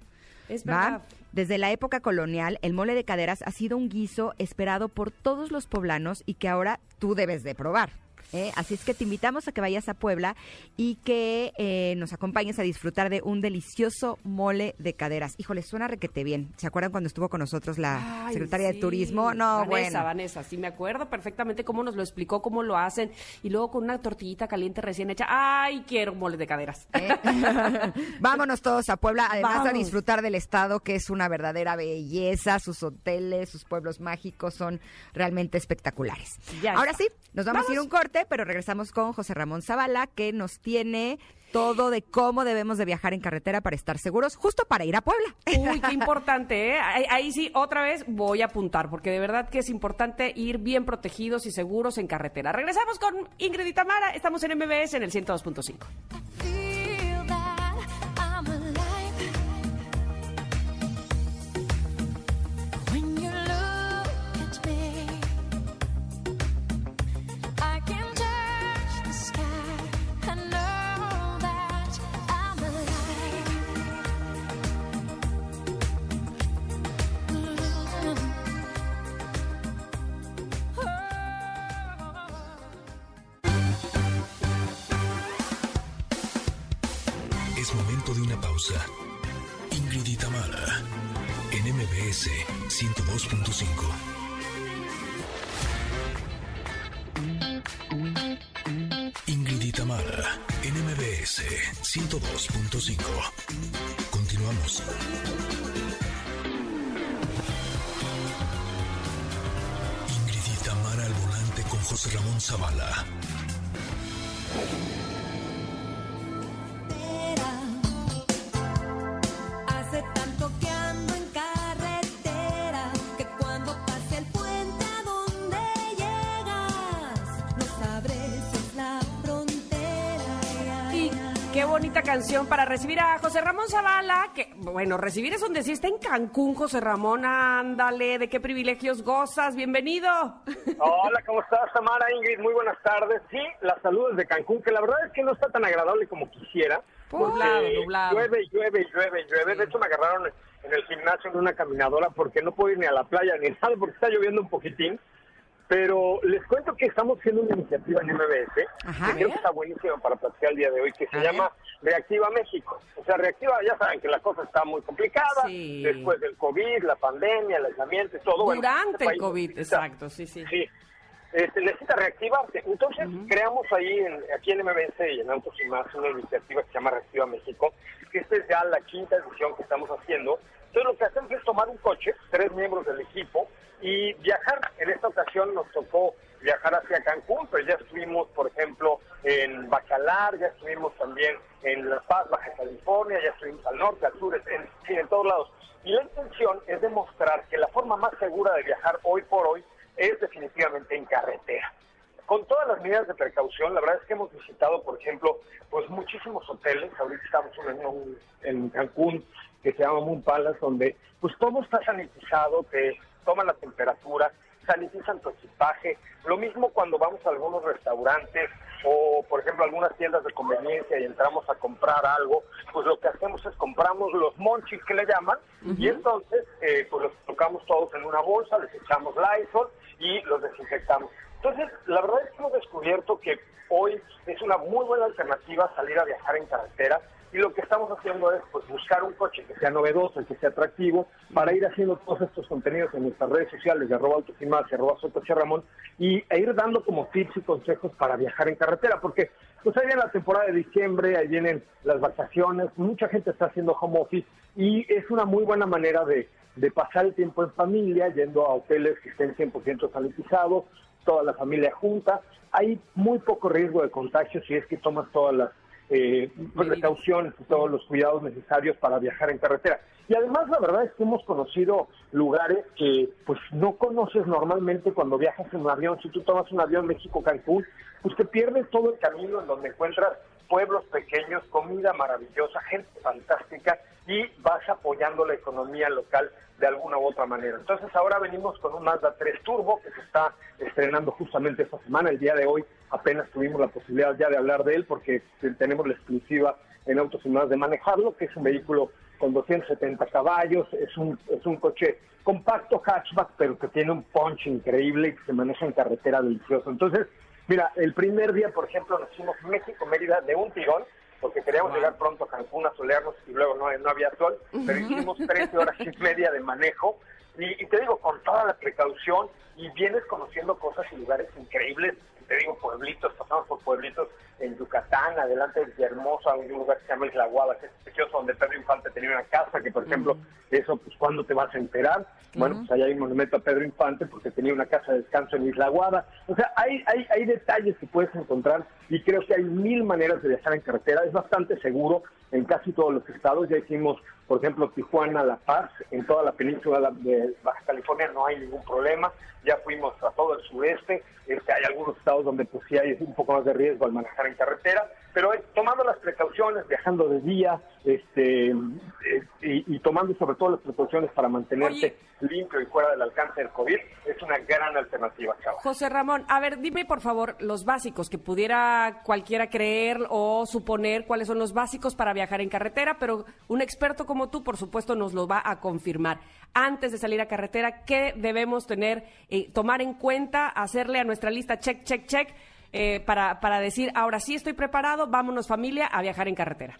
Speaker 2: Es
Speaker 1: ¿va?
Speaker 2: verdad.
Speaker 1: Desde la época colonial, el mole de caderas ha sido un guiso esperado por todos los poblanos y que ahora tú debes de probar. ¿Eh? Así es que te invitamos a que vayas a Puebla y que eh, nos acompañes a disfrutar de un delicioso mole de caderas. Híjole, suena requete bien. ¿Se acuerdan cuando estuvo con nosotros la
Speaker 2: Ay,
Speaker 1: secretaria de. Turismo? No,
Speaker 2: Vanessa,
Speaker 1: bueno.
Speaker 2: Vanessa, sí me acuerdo perfectamente cómo nos lo explicó, cómo lo hacen. Y luego con una tortillita caliente recién hecha. ¡Ay, quiero mole de caderas!
Speaker 1: ¿eh? Vámonos todos a Puebla, además a
Speaker 2: Vamos.
Speaker 1: disfrutar del estado que es una verdadera belleza, sus hoteles, sus pueblos mágicos son realmente espectaculares.
Speaker 2: Ya
Speaker 1: Ahora
Speaker 2: está.
Speaker 1: sí, nos vamos, a ir a un corte, pero regresamos con José Ramón Zavala que nos tiene todo de cómo debemos de viajar en carretera para estar seguros, justo para ir a Puebla.
Speaker 2: Uy, qué importante, ¿eh? Ahí, ahí sí, otra vez voy a apuntar, porque de verdad que es importante ir bien protegidos y seguros en carretera. Regresamos con Ingrid y Tamara, estamos en MBS en el 102.5.
Speaker 3: pausa. Ingrid en MBS 102.5. Ingrid y Tamara, en MBS 102.5. Continuamos. Ingrid al volante con José Ramón Zavala.
Speaker 2: Bonita canción para recibir a José Ramón Zavala, que, bueno, recibir es donde sí está en Cancún, José Ramón, ándale, de qué privilegios gozas, bienvenido.
Speaker 11: Hola, ¿cómo estás, Tamara? Ingrid, muy buenas tardes. Sí, las saludos de Cancún, que la verdad es que no está tan agradable como quisiera.
Speaker 2: Nublado, nublado.
Speaker 11: Llueve, llueve, llueve, llueve. De hecho, me agarraron en el gimnasio en una caminadora porque no puedo ir ni a la playa ni nada porque está lloviendo un poquitín. Pero les cuento que estamos haciendo una iniciativa en MBS
Speaker 1: Ajá.
Speaker 11: que creo que está buenísima para platicar el día de hoy, que se llama Reactiva México. O sea, Reactiva, ya saben que la cosa está muy complicada,
Speaker 2: Sí.
Speaker 11: después del COVID, la pandemia, el aislamiento todo. Bueno,
Speaker 2: Durante
Speaker 11: este
Speaker 2: el COVID,
Speaker 11: necesita-
Speaker 2: exacto, sí, sí.
Speaker 11: Sí. Este, necesita reactivarse. Entonces, creamos ahí, en, aquí en MBS y en Autos y Más, una iniciativa que se llama Reactiva México, que esta es ya la quinta edición que estamos haciendo. Entonces, lo que hacemos es tomar un coche, tres miembros del equipo, y viajar. En esta ocasión nos tocó viajar hacia Cancún, pero ya estuvimos, por ejemplo, en Bacalar, ya estuvimos también en La Paz, Baja California, ya estuvimos al norte, al sur, en, en todos lados. Y la intención es demostrar que la forma más segura de viajar hoy por hoy es definitivamente en carretera. Con todas las medidas de precaución, la verdad es que hemos visitado, por ejemplo, pues muchísimos hoteles. Ahorita estamos en, un- en Cancún que se llama Moon Palace, donde pues todo está sanitizado, te toman la temperatura, sanitizan tu equipaje. Lo mismo cuando vamos a algunos restaurantes o, por ejemplo, algunas tiendas de conveniencia y entramos a comprar algo, pues lo que hacemos es compramos los monchis que le llaman y entonces eh, pues los tocamos todos en una bolsa, les echamos Lysol y los desinfectamos. Entonces, la verdad es que hemos descubierto que hoy es una muy buena alternativa salir a viajar en carretera y lo que estamos haciendo es pues buscar un coche que sea novedoso, que sea atractivo, para ir haciendo todos estos contenidos en nuestras redes sociales de arroba autos y más y arroba Ramón y e ir dando como tips y consejos para viajar en carretera, porque pues ahí viene la temporada de diciembre, ahí vienen las vacaciones, mucha gente está haciendo home office y es una muy buena manera de, de pasar el tiempo en familia, yendo a hoteles que estén 100% sanitizados, toda la familia junta. Hay muy poco riesgo de contagio si es que tomas todas las eh, precauciones y todos los cuidados necesarios para viajar en carretera. Y además la verdad es que hemos conocido lugares que pues no conoces normalmente cuando viajas en un avión. Si tú tomas un avión México-Cancún, pues te pierdes todo el camino en donde encuentras pueblos pequeños, comida maravillosa, gente fantástica y vas apoyando la economía local de alguna u otra manera. Entonces ahora venimos con un Mazda 3 Turbo que se está estrenando justamente esta semana. El día de hoy apenas tuvimos la posibilidad ya de hablar de él porque tenemos la exclusiva en Autos y Más de manejarlo, que es un vehículo con 270 caballos, es un, es un coche compacto hatchback, pero que tiene un punch increíble y que se maneja en carretera delicioso. Entonces, mira, el primer día, por ejemplo, nos fuimos México-Mérida de un tirón, porque queríamos llegar pronto a Cancún a solearnos y luego no, no había sol, pero hicimos 13 horas y media de manejo. Y, y te digo, con toda la precaución, y vienes conociendo cosas y lugares increíbles, te digo, pueblitos, pasamos por pueblitos en Yucatán, adelante de hay un lugar que se llama Isla Guada, que es precioso, donde Pedro Infante tenía una casa, que por ejemplo, eso, pues, ¿cuándo te vas a enterar? Bueno, pues allá hay un monumento a Pedro Infante porque tenía una casa de descanso en Isla Guada. O sea, hay, hay, hay detalles que puedes encontrar y creo que hay mil maneras de viajar en carretera. Es bastante seguro en casi todos los estados. Ya hicimos, por ejemplo, Tijuana, La Paz, en toda la península de Baja California no hay ningún problema. Ya fuimos a todo el sureste. Este, hay algunos estados donde pues sí hay un poco más de riesgo al manejar en carretera, pero tomando las precauciones, viajando de día, este, eh, y, y tomando sobre todo las precauciones para mantenerte limpio y fuera del alcance del COVID, es una gran alternativa, chava.
Speaker 2: José Ramón, a ver, dime por favor los básicos que pudiera cualquiera creer o suponer cuáles son los básicos para viajar en carretera, pero un experto como tú, por supuesto, nos lo va a confirmar. Antes de salir a carretera, ¿qué debemos tener, eh, tomar en cuenta, hacerle a nuestra lista check, check, check, eh, para, para decir, ahora sí estoy preparado, vámonos familia a viajar en carretera?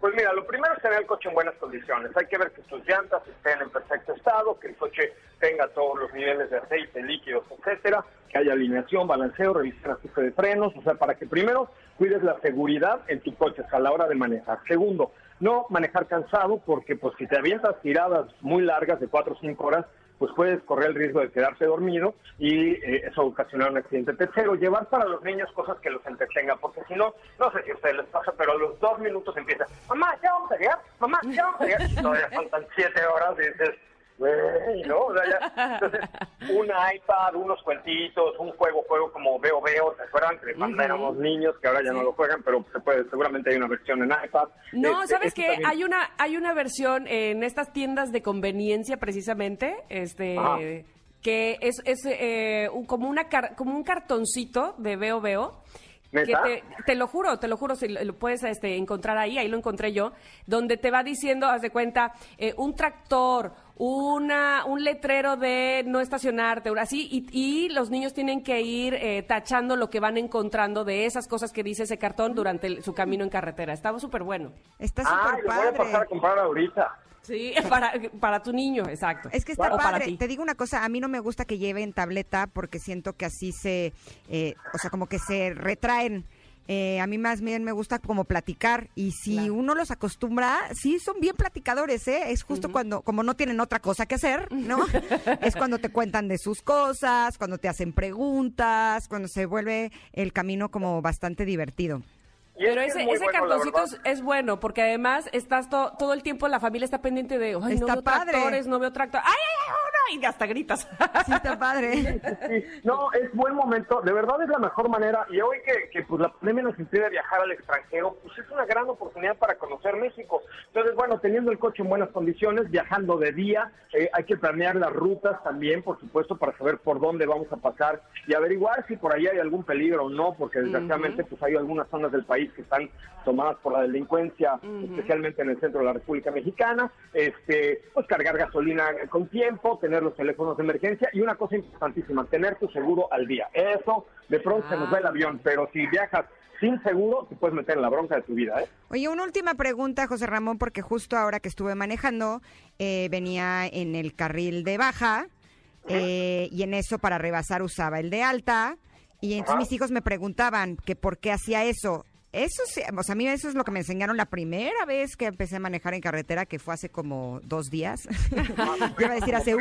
Speaker 11: Pues mira, lo primero es tener el coche en buenas condiciones. Hay que ver que sus llantas estén en perfecto estado, que el coche tenga todos los niveles de aceite, líquidos, etcétera, que haya alineación, balanceo, revisión ajuste de frenos, o sea, para que primero cuides la seguridad en tu coche a la hora de manejar. Segundo, no manejar cansado porque pues si te avientas tiradas muy largas de 4 o 5 horas, pues puedes correr el riesgo de quedarse dormido y eh, eso ocasionar un accidente. Tercero, llevar para los niños cosas que los entretengan, porque si no, no sé si a ustedes les pasa, pero a los dos minutos empieza, mamá, ya vamos a llegar, mamá, ya vamos a llegar, y todavía faltan siete horas y dices, güey, ¿no? O sea, ya, entonces, un iPad, unos cuentitos, un juego, juego como Veo Veo, ¿se acuerdan? Que cuando éramos niños, que ahora ya no lo juegan, pero se puede, seguramente hay una versión en iPad.
Speaker 2: No,
Speaker 11: Este,
Speaker 2: ¿sabes
Speaker 11: esto
Speaker 2: qué?
Speaker 11: también-
Speaker 2: Hay una, hay una versión en estas tiendas de conveniencia precisamente, este,
Speaker 11: Ajá.
Speaker 2: que es, es eh, un- como, una car- como un cartoncito de Veo Veo. Que te, te lo juro, te lo juro, si lo, lo puedes este, encontrar ahí, ahí lo encontré yo, donde te va diciendo, haz de cuenta, eh, un tractor, una, un letrero de no estacionarte, así, y, y los niños tienen que ir eh, tachando lo que van encontrando de esas cosas que dice ese cartón durante el- su camino en carretera. Estaba súper bueno.
Speaker 1: Está
Speaker 11: Ah,
Speaker 1: súper
Speaker 11: lo voy a pasar a
Speaker 1: padre.
Speaker 11: comprar ahorita.
Speaker 2: Sí, para, para tu niño, exacto.
Speaker 1: Es que está
Speaker 2: O para
Speaker 1: padre.
Speaker 2: ti.
Speaker 1: Te digo una cosa, a mí no me gusta que lleven tableta porque siento que así se, eh, o sea, como que se retraen. Eh, a mí más bien me gusta como platicar y si
Speaker 2: Claro.
Speaker 1: uno los acostumbra, sí son bien platicadores, ¿eh? Es justo cuando, como no tienen otra cosa que hacer, ¿no? es cuando te cuentan de sus cosas, cuando te hacen preguntas, cuando se vuelve el camino como bastante divertido.
Speaker 2: Pero
Speaker 11: es
Speaker 2: ese, ese
Speaker 11: bueno,
Speaker 2: cartoncito es, bueno porque además estás to- todo el tiempo, la familia está pendiente de, ay,
Speaker 1: Está
Speaker 2: no veo
Speaker 1: padre.
Speaker 2: tractores, no veo tractor, ay, ay, ay, y hasta gritas.
Speaker 1: Sí, está padre.
Speaker 11: Sí, no, es buen momento, de verdad es la mejor manera, y hoy que, que, pues la pandemia nos impide viajar al extranjero, pues es una gran oportunidad para conocer México. Entonces, bueno, teniendo el coche en buenas condiciones, viajando de día, eh, hay que planear las rutas también, por supuesto, para saber por dónde vamos a pasar y averiguar si por ahí hay algún peligro o no, porque desgraciadamente pues hay algunas zonas del país que están tomadas por la delincuencia, especialmente en el centro de la República Mexicana, este, pues cargar gasolina con tiempo, tener los teléfonos de emergencia y una cosa importantísima, tener tu seguro al día. Eso de pronto se nos va el avión, pero si viajas sin seguro, te puedes meter en la bronca de tu vida, ¿eh?
Speaker 1: Oye, una última pregunta, José Ramón, porque justo ahora que estuve manejando, eh, venía en el carril de baja eh, y en eso para rebasar usaba el de alta. Y entonces
Speaker 11: Ajá.
Speaker 1: mis hijos me preguntaban que por qué hacía eso. Eso, sí, o sea, a mí eso es lo que me enseñaron la primera vez que empecé a manejar en carretera, que fue hace como dos días. Yo iba a decir hace... ¡uh!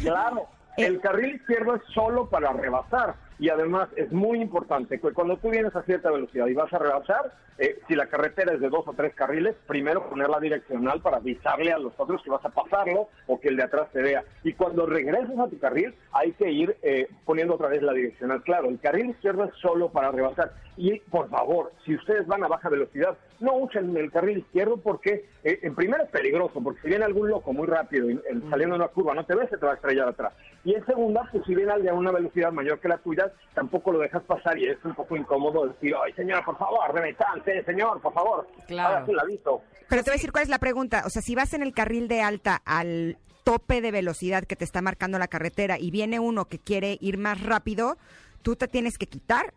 Speaker 11: Claro, el carril izquierdo es solo para rebasar y además es muy importante que cuando tú vienes a cierta velocidad y vas a rebasar, eh, si la carretera es de dos o tres carriles, primero poner la direccional para avisarle a los otros que vas a pasarlo o que el de atrás te vea. Y cuando regreses a tu carril, hay que ir eh, poniendo otra vez la direccional. Claro, el carril izquierdo es solo para rebasar. Y por favor, si ustedes van a baja velocidad, no usen el carril izquierdo porque eh, en primero es peligroso, porque si viene algún loco muy rápido y, eh, saliendo de una curva no te ves, se te va a estrellar atrás. Y en segunda, pues si viene alguien a una velocidad mayor que la tuya, tampoco lo dejas pasar y es un poco incómodo decir, ay señora, por favor, deme chance, señor, por favor.
Speaker 2: Claro.
Speaker 11: Ahora sí la aviso.
Speaker 1: Pero te voy a decir cuál es la pregunta. O sea, si vas en el carril de alta al tope de velocidad que te está marcando la carretera y viene uno que quiere ir más rápido, tú te tienes que quitar.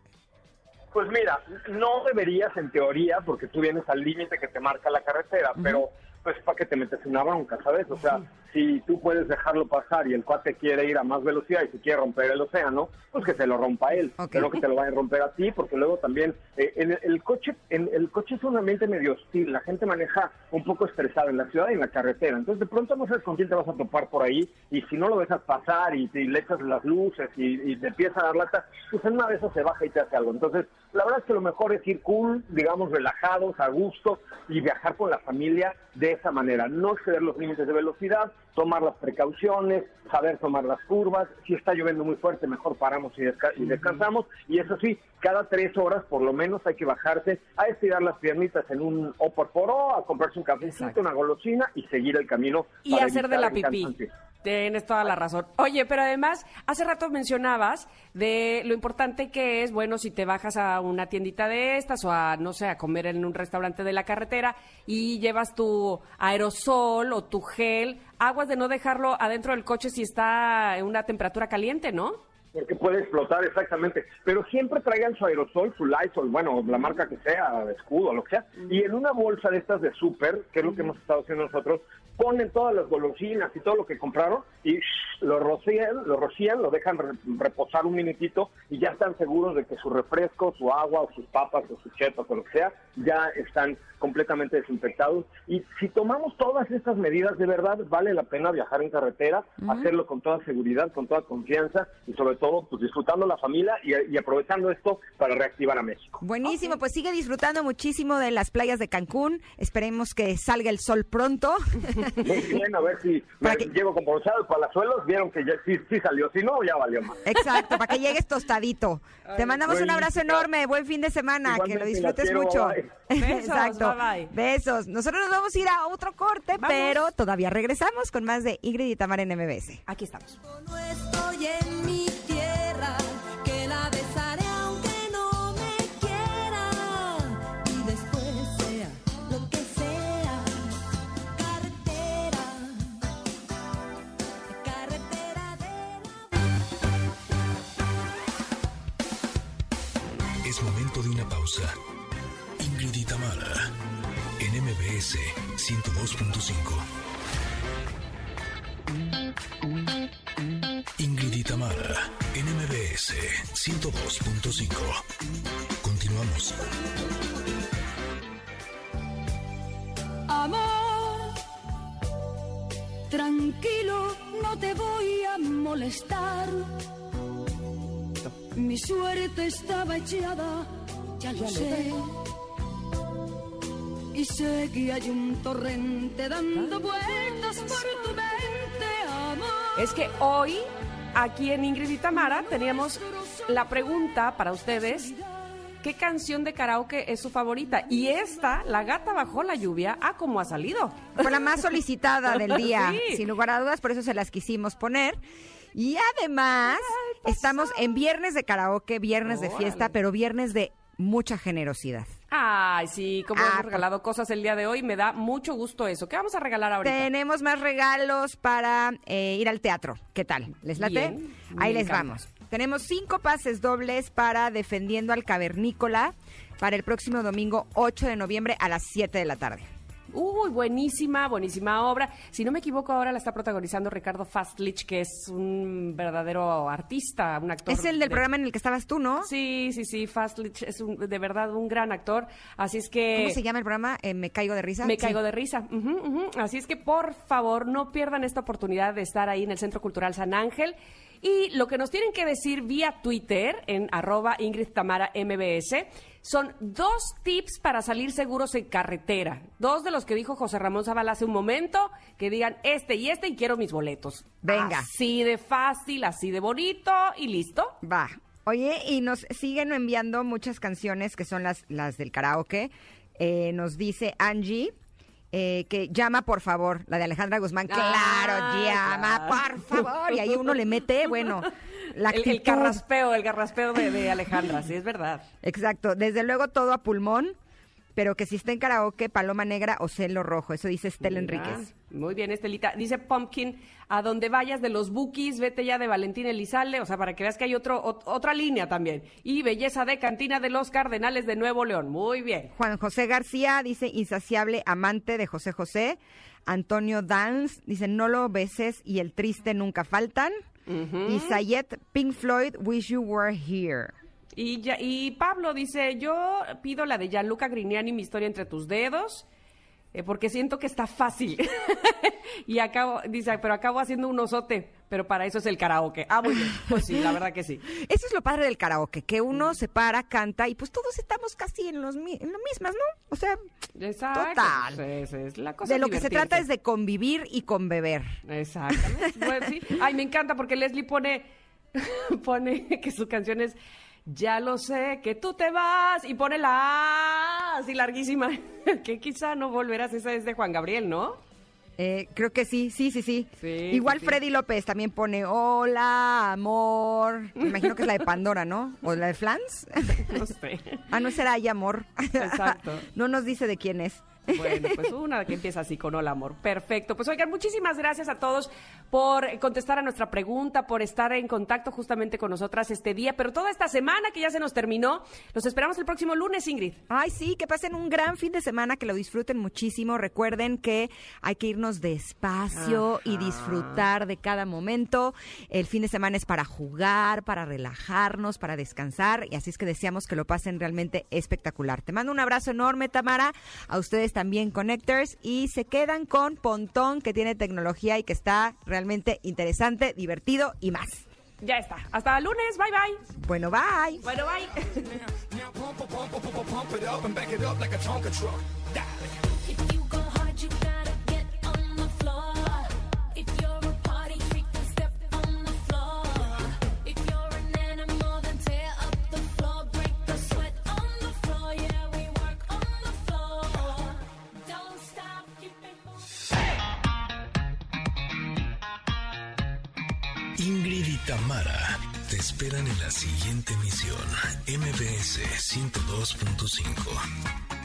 Speaker 11: Pues mira, no deberías en teoría, porque tú vienes al límite que te marca la carretera, pero pues para que te metes una bronca, ¿sabes? O sea, si tú puedes dejarlo pasar y el cuate quiere ir a más velocidad y si quiere romper el océano, pues que se lo rompa él,
Speaker 1: Ok.
Speaker 11: pero que te lo vaya a romper a ti, porque luego también eh, en el, el coche en el coche es un ambiente medio hostil, la gente maneja un poco estresada en la ciudad y en la carretera, entonces de pronto no sabes con quién te vas a topar por ahí y si no lo dejas pasar y, y le echas las luces y, y te empieza a dar lata, pues en una de esas se baja y te hace algo. Entonces, la verdad es que lo mejor es ir cool, digamos, relajados, a gusto y viajar con la familia de esa manera. No exceder los límites de velocidad, tomar las precauciones, saber tomar las curvas. Si está lloviendo muy fuerte, mejor paramos y, desca- y descansamos. Y eso sí, cada tres horas por lo menos hay que bajarse a estirar las piernitas en un o por foro, a comprarse un cafecito,
Speaker 2: Exacto.
Speaker 11: una golosina y seguir el camino.
Speaker 2: y
Speaker 11: para
Speaker 2: hacer de la pipí.
Speaker 11: cansancio.
Speaker 2: Tienes toda la razón. Oye, pero además, hace rato mencionabas de lo importante que es, bueno, si te bajas a una tiendita de estas o a, no sé, a comer en un restaurante de la carretera y llevas tu aerosol o tu gel, aguas de no dejarlo adentro del coche si está en una temperatura caliente, ¿no?
Speaker 11: Porque puede explotar exactamente. Pero siempre traigan su aerosol, su Lysol, bueno, la marca que sea, escudo, lo que sea. Y en una bolsa de estas de súper, que es lo que hemos estado haciendo nosotros, ponen todas las golosinas y todo lo que compraron y shh, lo rocían, lo rocían, lo dejan re- reposar un minutito y ya están seguros de que su refresco, su agua, o sus papas, o sus chetos, o lo que sea, ya están completamente desinfectados. Y si tomamos todas estas medidas, de verdad vale la pena viajar en carretera, hacerlo con toda seguridad, con toda confianza y sobre todo pues disfrutando la familia y, y aprovechando esto para reactivar a México.
Speaker 1: Buenísimo, pues sigue disfrutando muchísimo de las playas de Cancún. Esperemos que salga el sol pronto.
Speaker 11: Muy bien, a ver si me llego con bronceado y palazuelos, vieron que ya sí, sí salió, si no, ya valió más.
Speaker 1: Exacto, para que llegues tostadito. Te mandamos un abrazo enorme, buen fin de semana, que lo disfrutes mucho.
Speaker 11: bye.
Speaker 2: Besos,
Speaker 1: Exacto.
Speaker 2: bye, bye.
Speaker 1: Besos. Nosotros nos vamos a ir a otro corte, pero todavía regresamos con más de Ingrid y Tamara en MBS.
Speaker 2: Aquí estamos.
Speaker 7: No estoy en mi
Speaker 3: pausa. Ingrid en MBS 102.5. Ingrid y Tamara, en MBS 102.5. Continuamos.
Speaker 7: Amor, tranquilo, no te voy a molestar. Mi suerte estaba echada, ya lo sé. Y sé que hay un torrente dando vueltas por tu mente, amor.
Speaker 2: Es que hoy, aquí en Ingrid y Tamara, teníamos la pregunta para ustedes. ¿Qué canción de karaoke es su favorita? Y esta, La gata bajo la lluvia, ah, como ha salido.
Speaker 1: Fue la más solicitada del día,
Speaker 2: Sí.
Speaker 1: sin lugar a dudas, por eso se las quisimos poner. Y además, estamos en viernes de karaoke, viernes de fiesta, pero viernes de mucha generosidad.
Speaker 2: Ay, sí, como
Speaker 1: Ah,
Speaker 2: hemos regalado cosas el día de hoy, me da mucho gusto eso. ¿Qué vamos a regalar ahorita?
Speaker 1: Tenemos más regalos para eh, ir al teatro. ¿Qué tal? ¿Les late?
Speaker 2: Bien,
Speaker 1: Ahí les
Speaker 2: encanta.
Speaker 1: vamos. Tenemos cinco pases dobles para Defendiendo al Cavernícola para el próximo domingo 8 de noviembre a las 7 de la tarde.
Speaker 2: Uy, buenísima, buenísima obra. Si no me equivoco, ahora la está protagonizando Ricardo Fastlich, que es un verdadero artista, un actor.
Speaker 1: Es el del
Speaker 2: de-
Speaker 1: programa en el que estabas tú, ¿no?
Speaker 2: Sí, sí, sí, Fastlich es un- de verdad un gran actor. Así es que...
Speaker 1: ¿Cómo se llama el programa? Eh, ¿Me caigo de risa?
Speaker 2: Me
Speaker 1: Sí.
Speaker 2: caigo de risa. Así es que por favor no pierdan esta oportunidad de estar ahí en el Centro Cultural San Ángel. Y lo que nos tienen que decir vía Twitter en arroba Ingrid Tamara MBS son dos tips para salir seguros en carretera. Dos de los que dijo José Ramón Zavala hace un momento, que digan este y este y quiero mis boletos.
Speaker 1: Venga.
Speaker 2: Así de fácil, así de bonito y listo.
Speaker 1: Va. Oye, y nos siguen enviando muchas canciones que son las, las del karaoke. Eh, nos dice Angie eh, que llama, por favor, la de Alejandra Guzmán.
Speaker 2: Ah,
Speaker 1: claro, llama,
Speaker 2: claro.
Speaker 1: por favor. Y ahí uno le mete, bueno, la
Speaker 2: El, el
Speaker 1: actitud.
Speaker 2: carraspeo, el carraspeo de, de Alejandra, sí, es verdad.
Speaker 1: Exacto. Desde luego todo a pulmón, pero que si está en karaoke, paloma negra o celo rojo. Eso dice Estela Enríquez.
Speaker 2: Muy bien, Estelita. Dice Pumpkin, a donde vayas de los bookies, vete ya de Valentín Elizalde, o sea, para que veas que hay otro, ot- otra línea también. Y belleza de cantina de los Cardenales de Nuevo León. Muy bien.
Speaker 1: Juan José García dice insaciable amante de José José. Antonio Dance dice no lo beses y el triste nunca faltan. Y Sayet Pink Floyd Wish You Were Here.
Speaker 2: Y, ya, y Pablo dice, yo pido la de Gianluca Grignani, mi historia entre tus dedos, eh, porque siento que está fácil. y acabo, dice, pero acabo haciendo un osote, pero para eso es el karaoke. Ah, muy bien. Pues sí, la verdad que sí.
Speaker 1: Eso es lo padre del karaoke, que uno se para, canta y pues todos estamos casi en, los, en mismas, ¿no? O sea,
Speaker 2: Exacto.
Speaker 1: Total.
Speaker 2: Pues, es la cosa
Speaker 1: de lo que se trata es de convivir y con beber.
Speaker 2: Exactamente. Bueno, sí. Ay, me encanta porque Leslie pone, pone que su canción es Ya lo sé, que tú te vas y pone la A así larguísima, que quizá no volverás, esa es de Juan Gabriel, ¿no?
Speaker 1: Eh, creo que sí, sí, sí, sí.
Speaker 2: Sí,
Speaker 1: Igual
Speaker 2: sí.
Speaker 1: Freddy López también pone Hola, amor. Me imagino que es la de Pandora, ¿no? ¿O la de Flans?
Speaker 2: No sé.
Speaker 1: ah, no será ahí, amor.
Speaker 2: Exacto.
Speaker 1: no nos dice de quién es.
Speaker 2: Bueno, pues una que empieza así con hola amor. Perfecto. Pues oigan, muchísimas gracias a todos por contestar a nuestra pregunta, por estar en contacto justamente con nosotras este día, pero toda esta semana que ya se nos terminó, los esperamos el próximo lunes, Ingrid.
Speaker 1: Ay, sí, que pasen un gran fin de semana, que lo disfruten muchísimo. Recuerden que hay que irnos despacio y disfrutar de cada momento. El fin de semana es para jugar, para relajarnos, para descansar, y así es que deseamos que lo pasen realmente espectacular. Te mando un abrazo enorme, Tamara, a ustedes también, Connectors, y se quedan con Pontón, que tiene tecnología y que está realmente interesante, divertido y más.
Speaker 2: Ya está. Hasta el lunes. Bye, bye.
Speaker 1: Bueno, bye.
Speaker 2: Bueno, bye.
Speaker 3: Ingrid y Tamara te esperan en la siguiente emisión, MBS 102.5.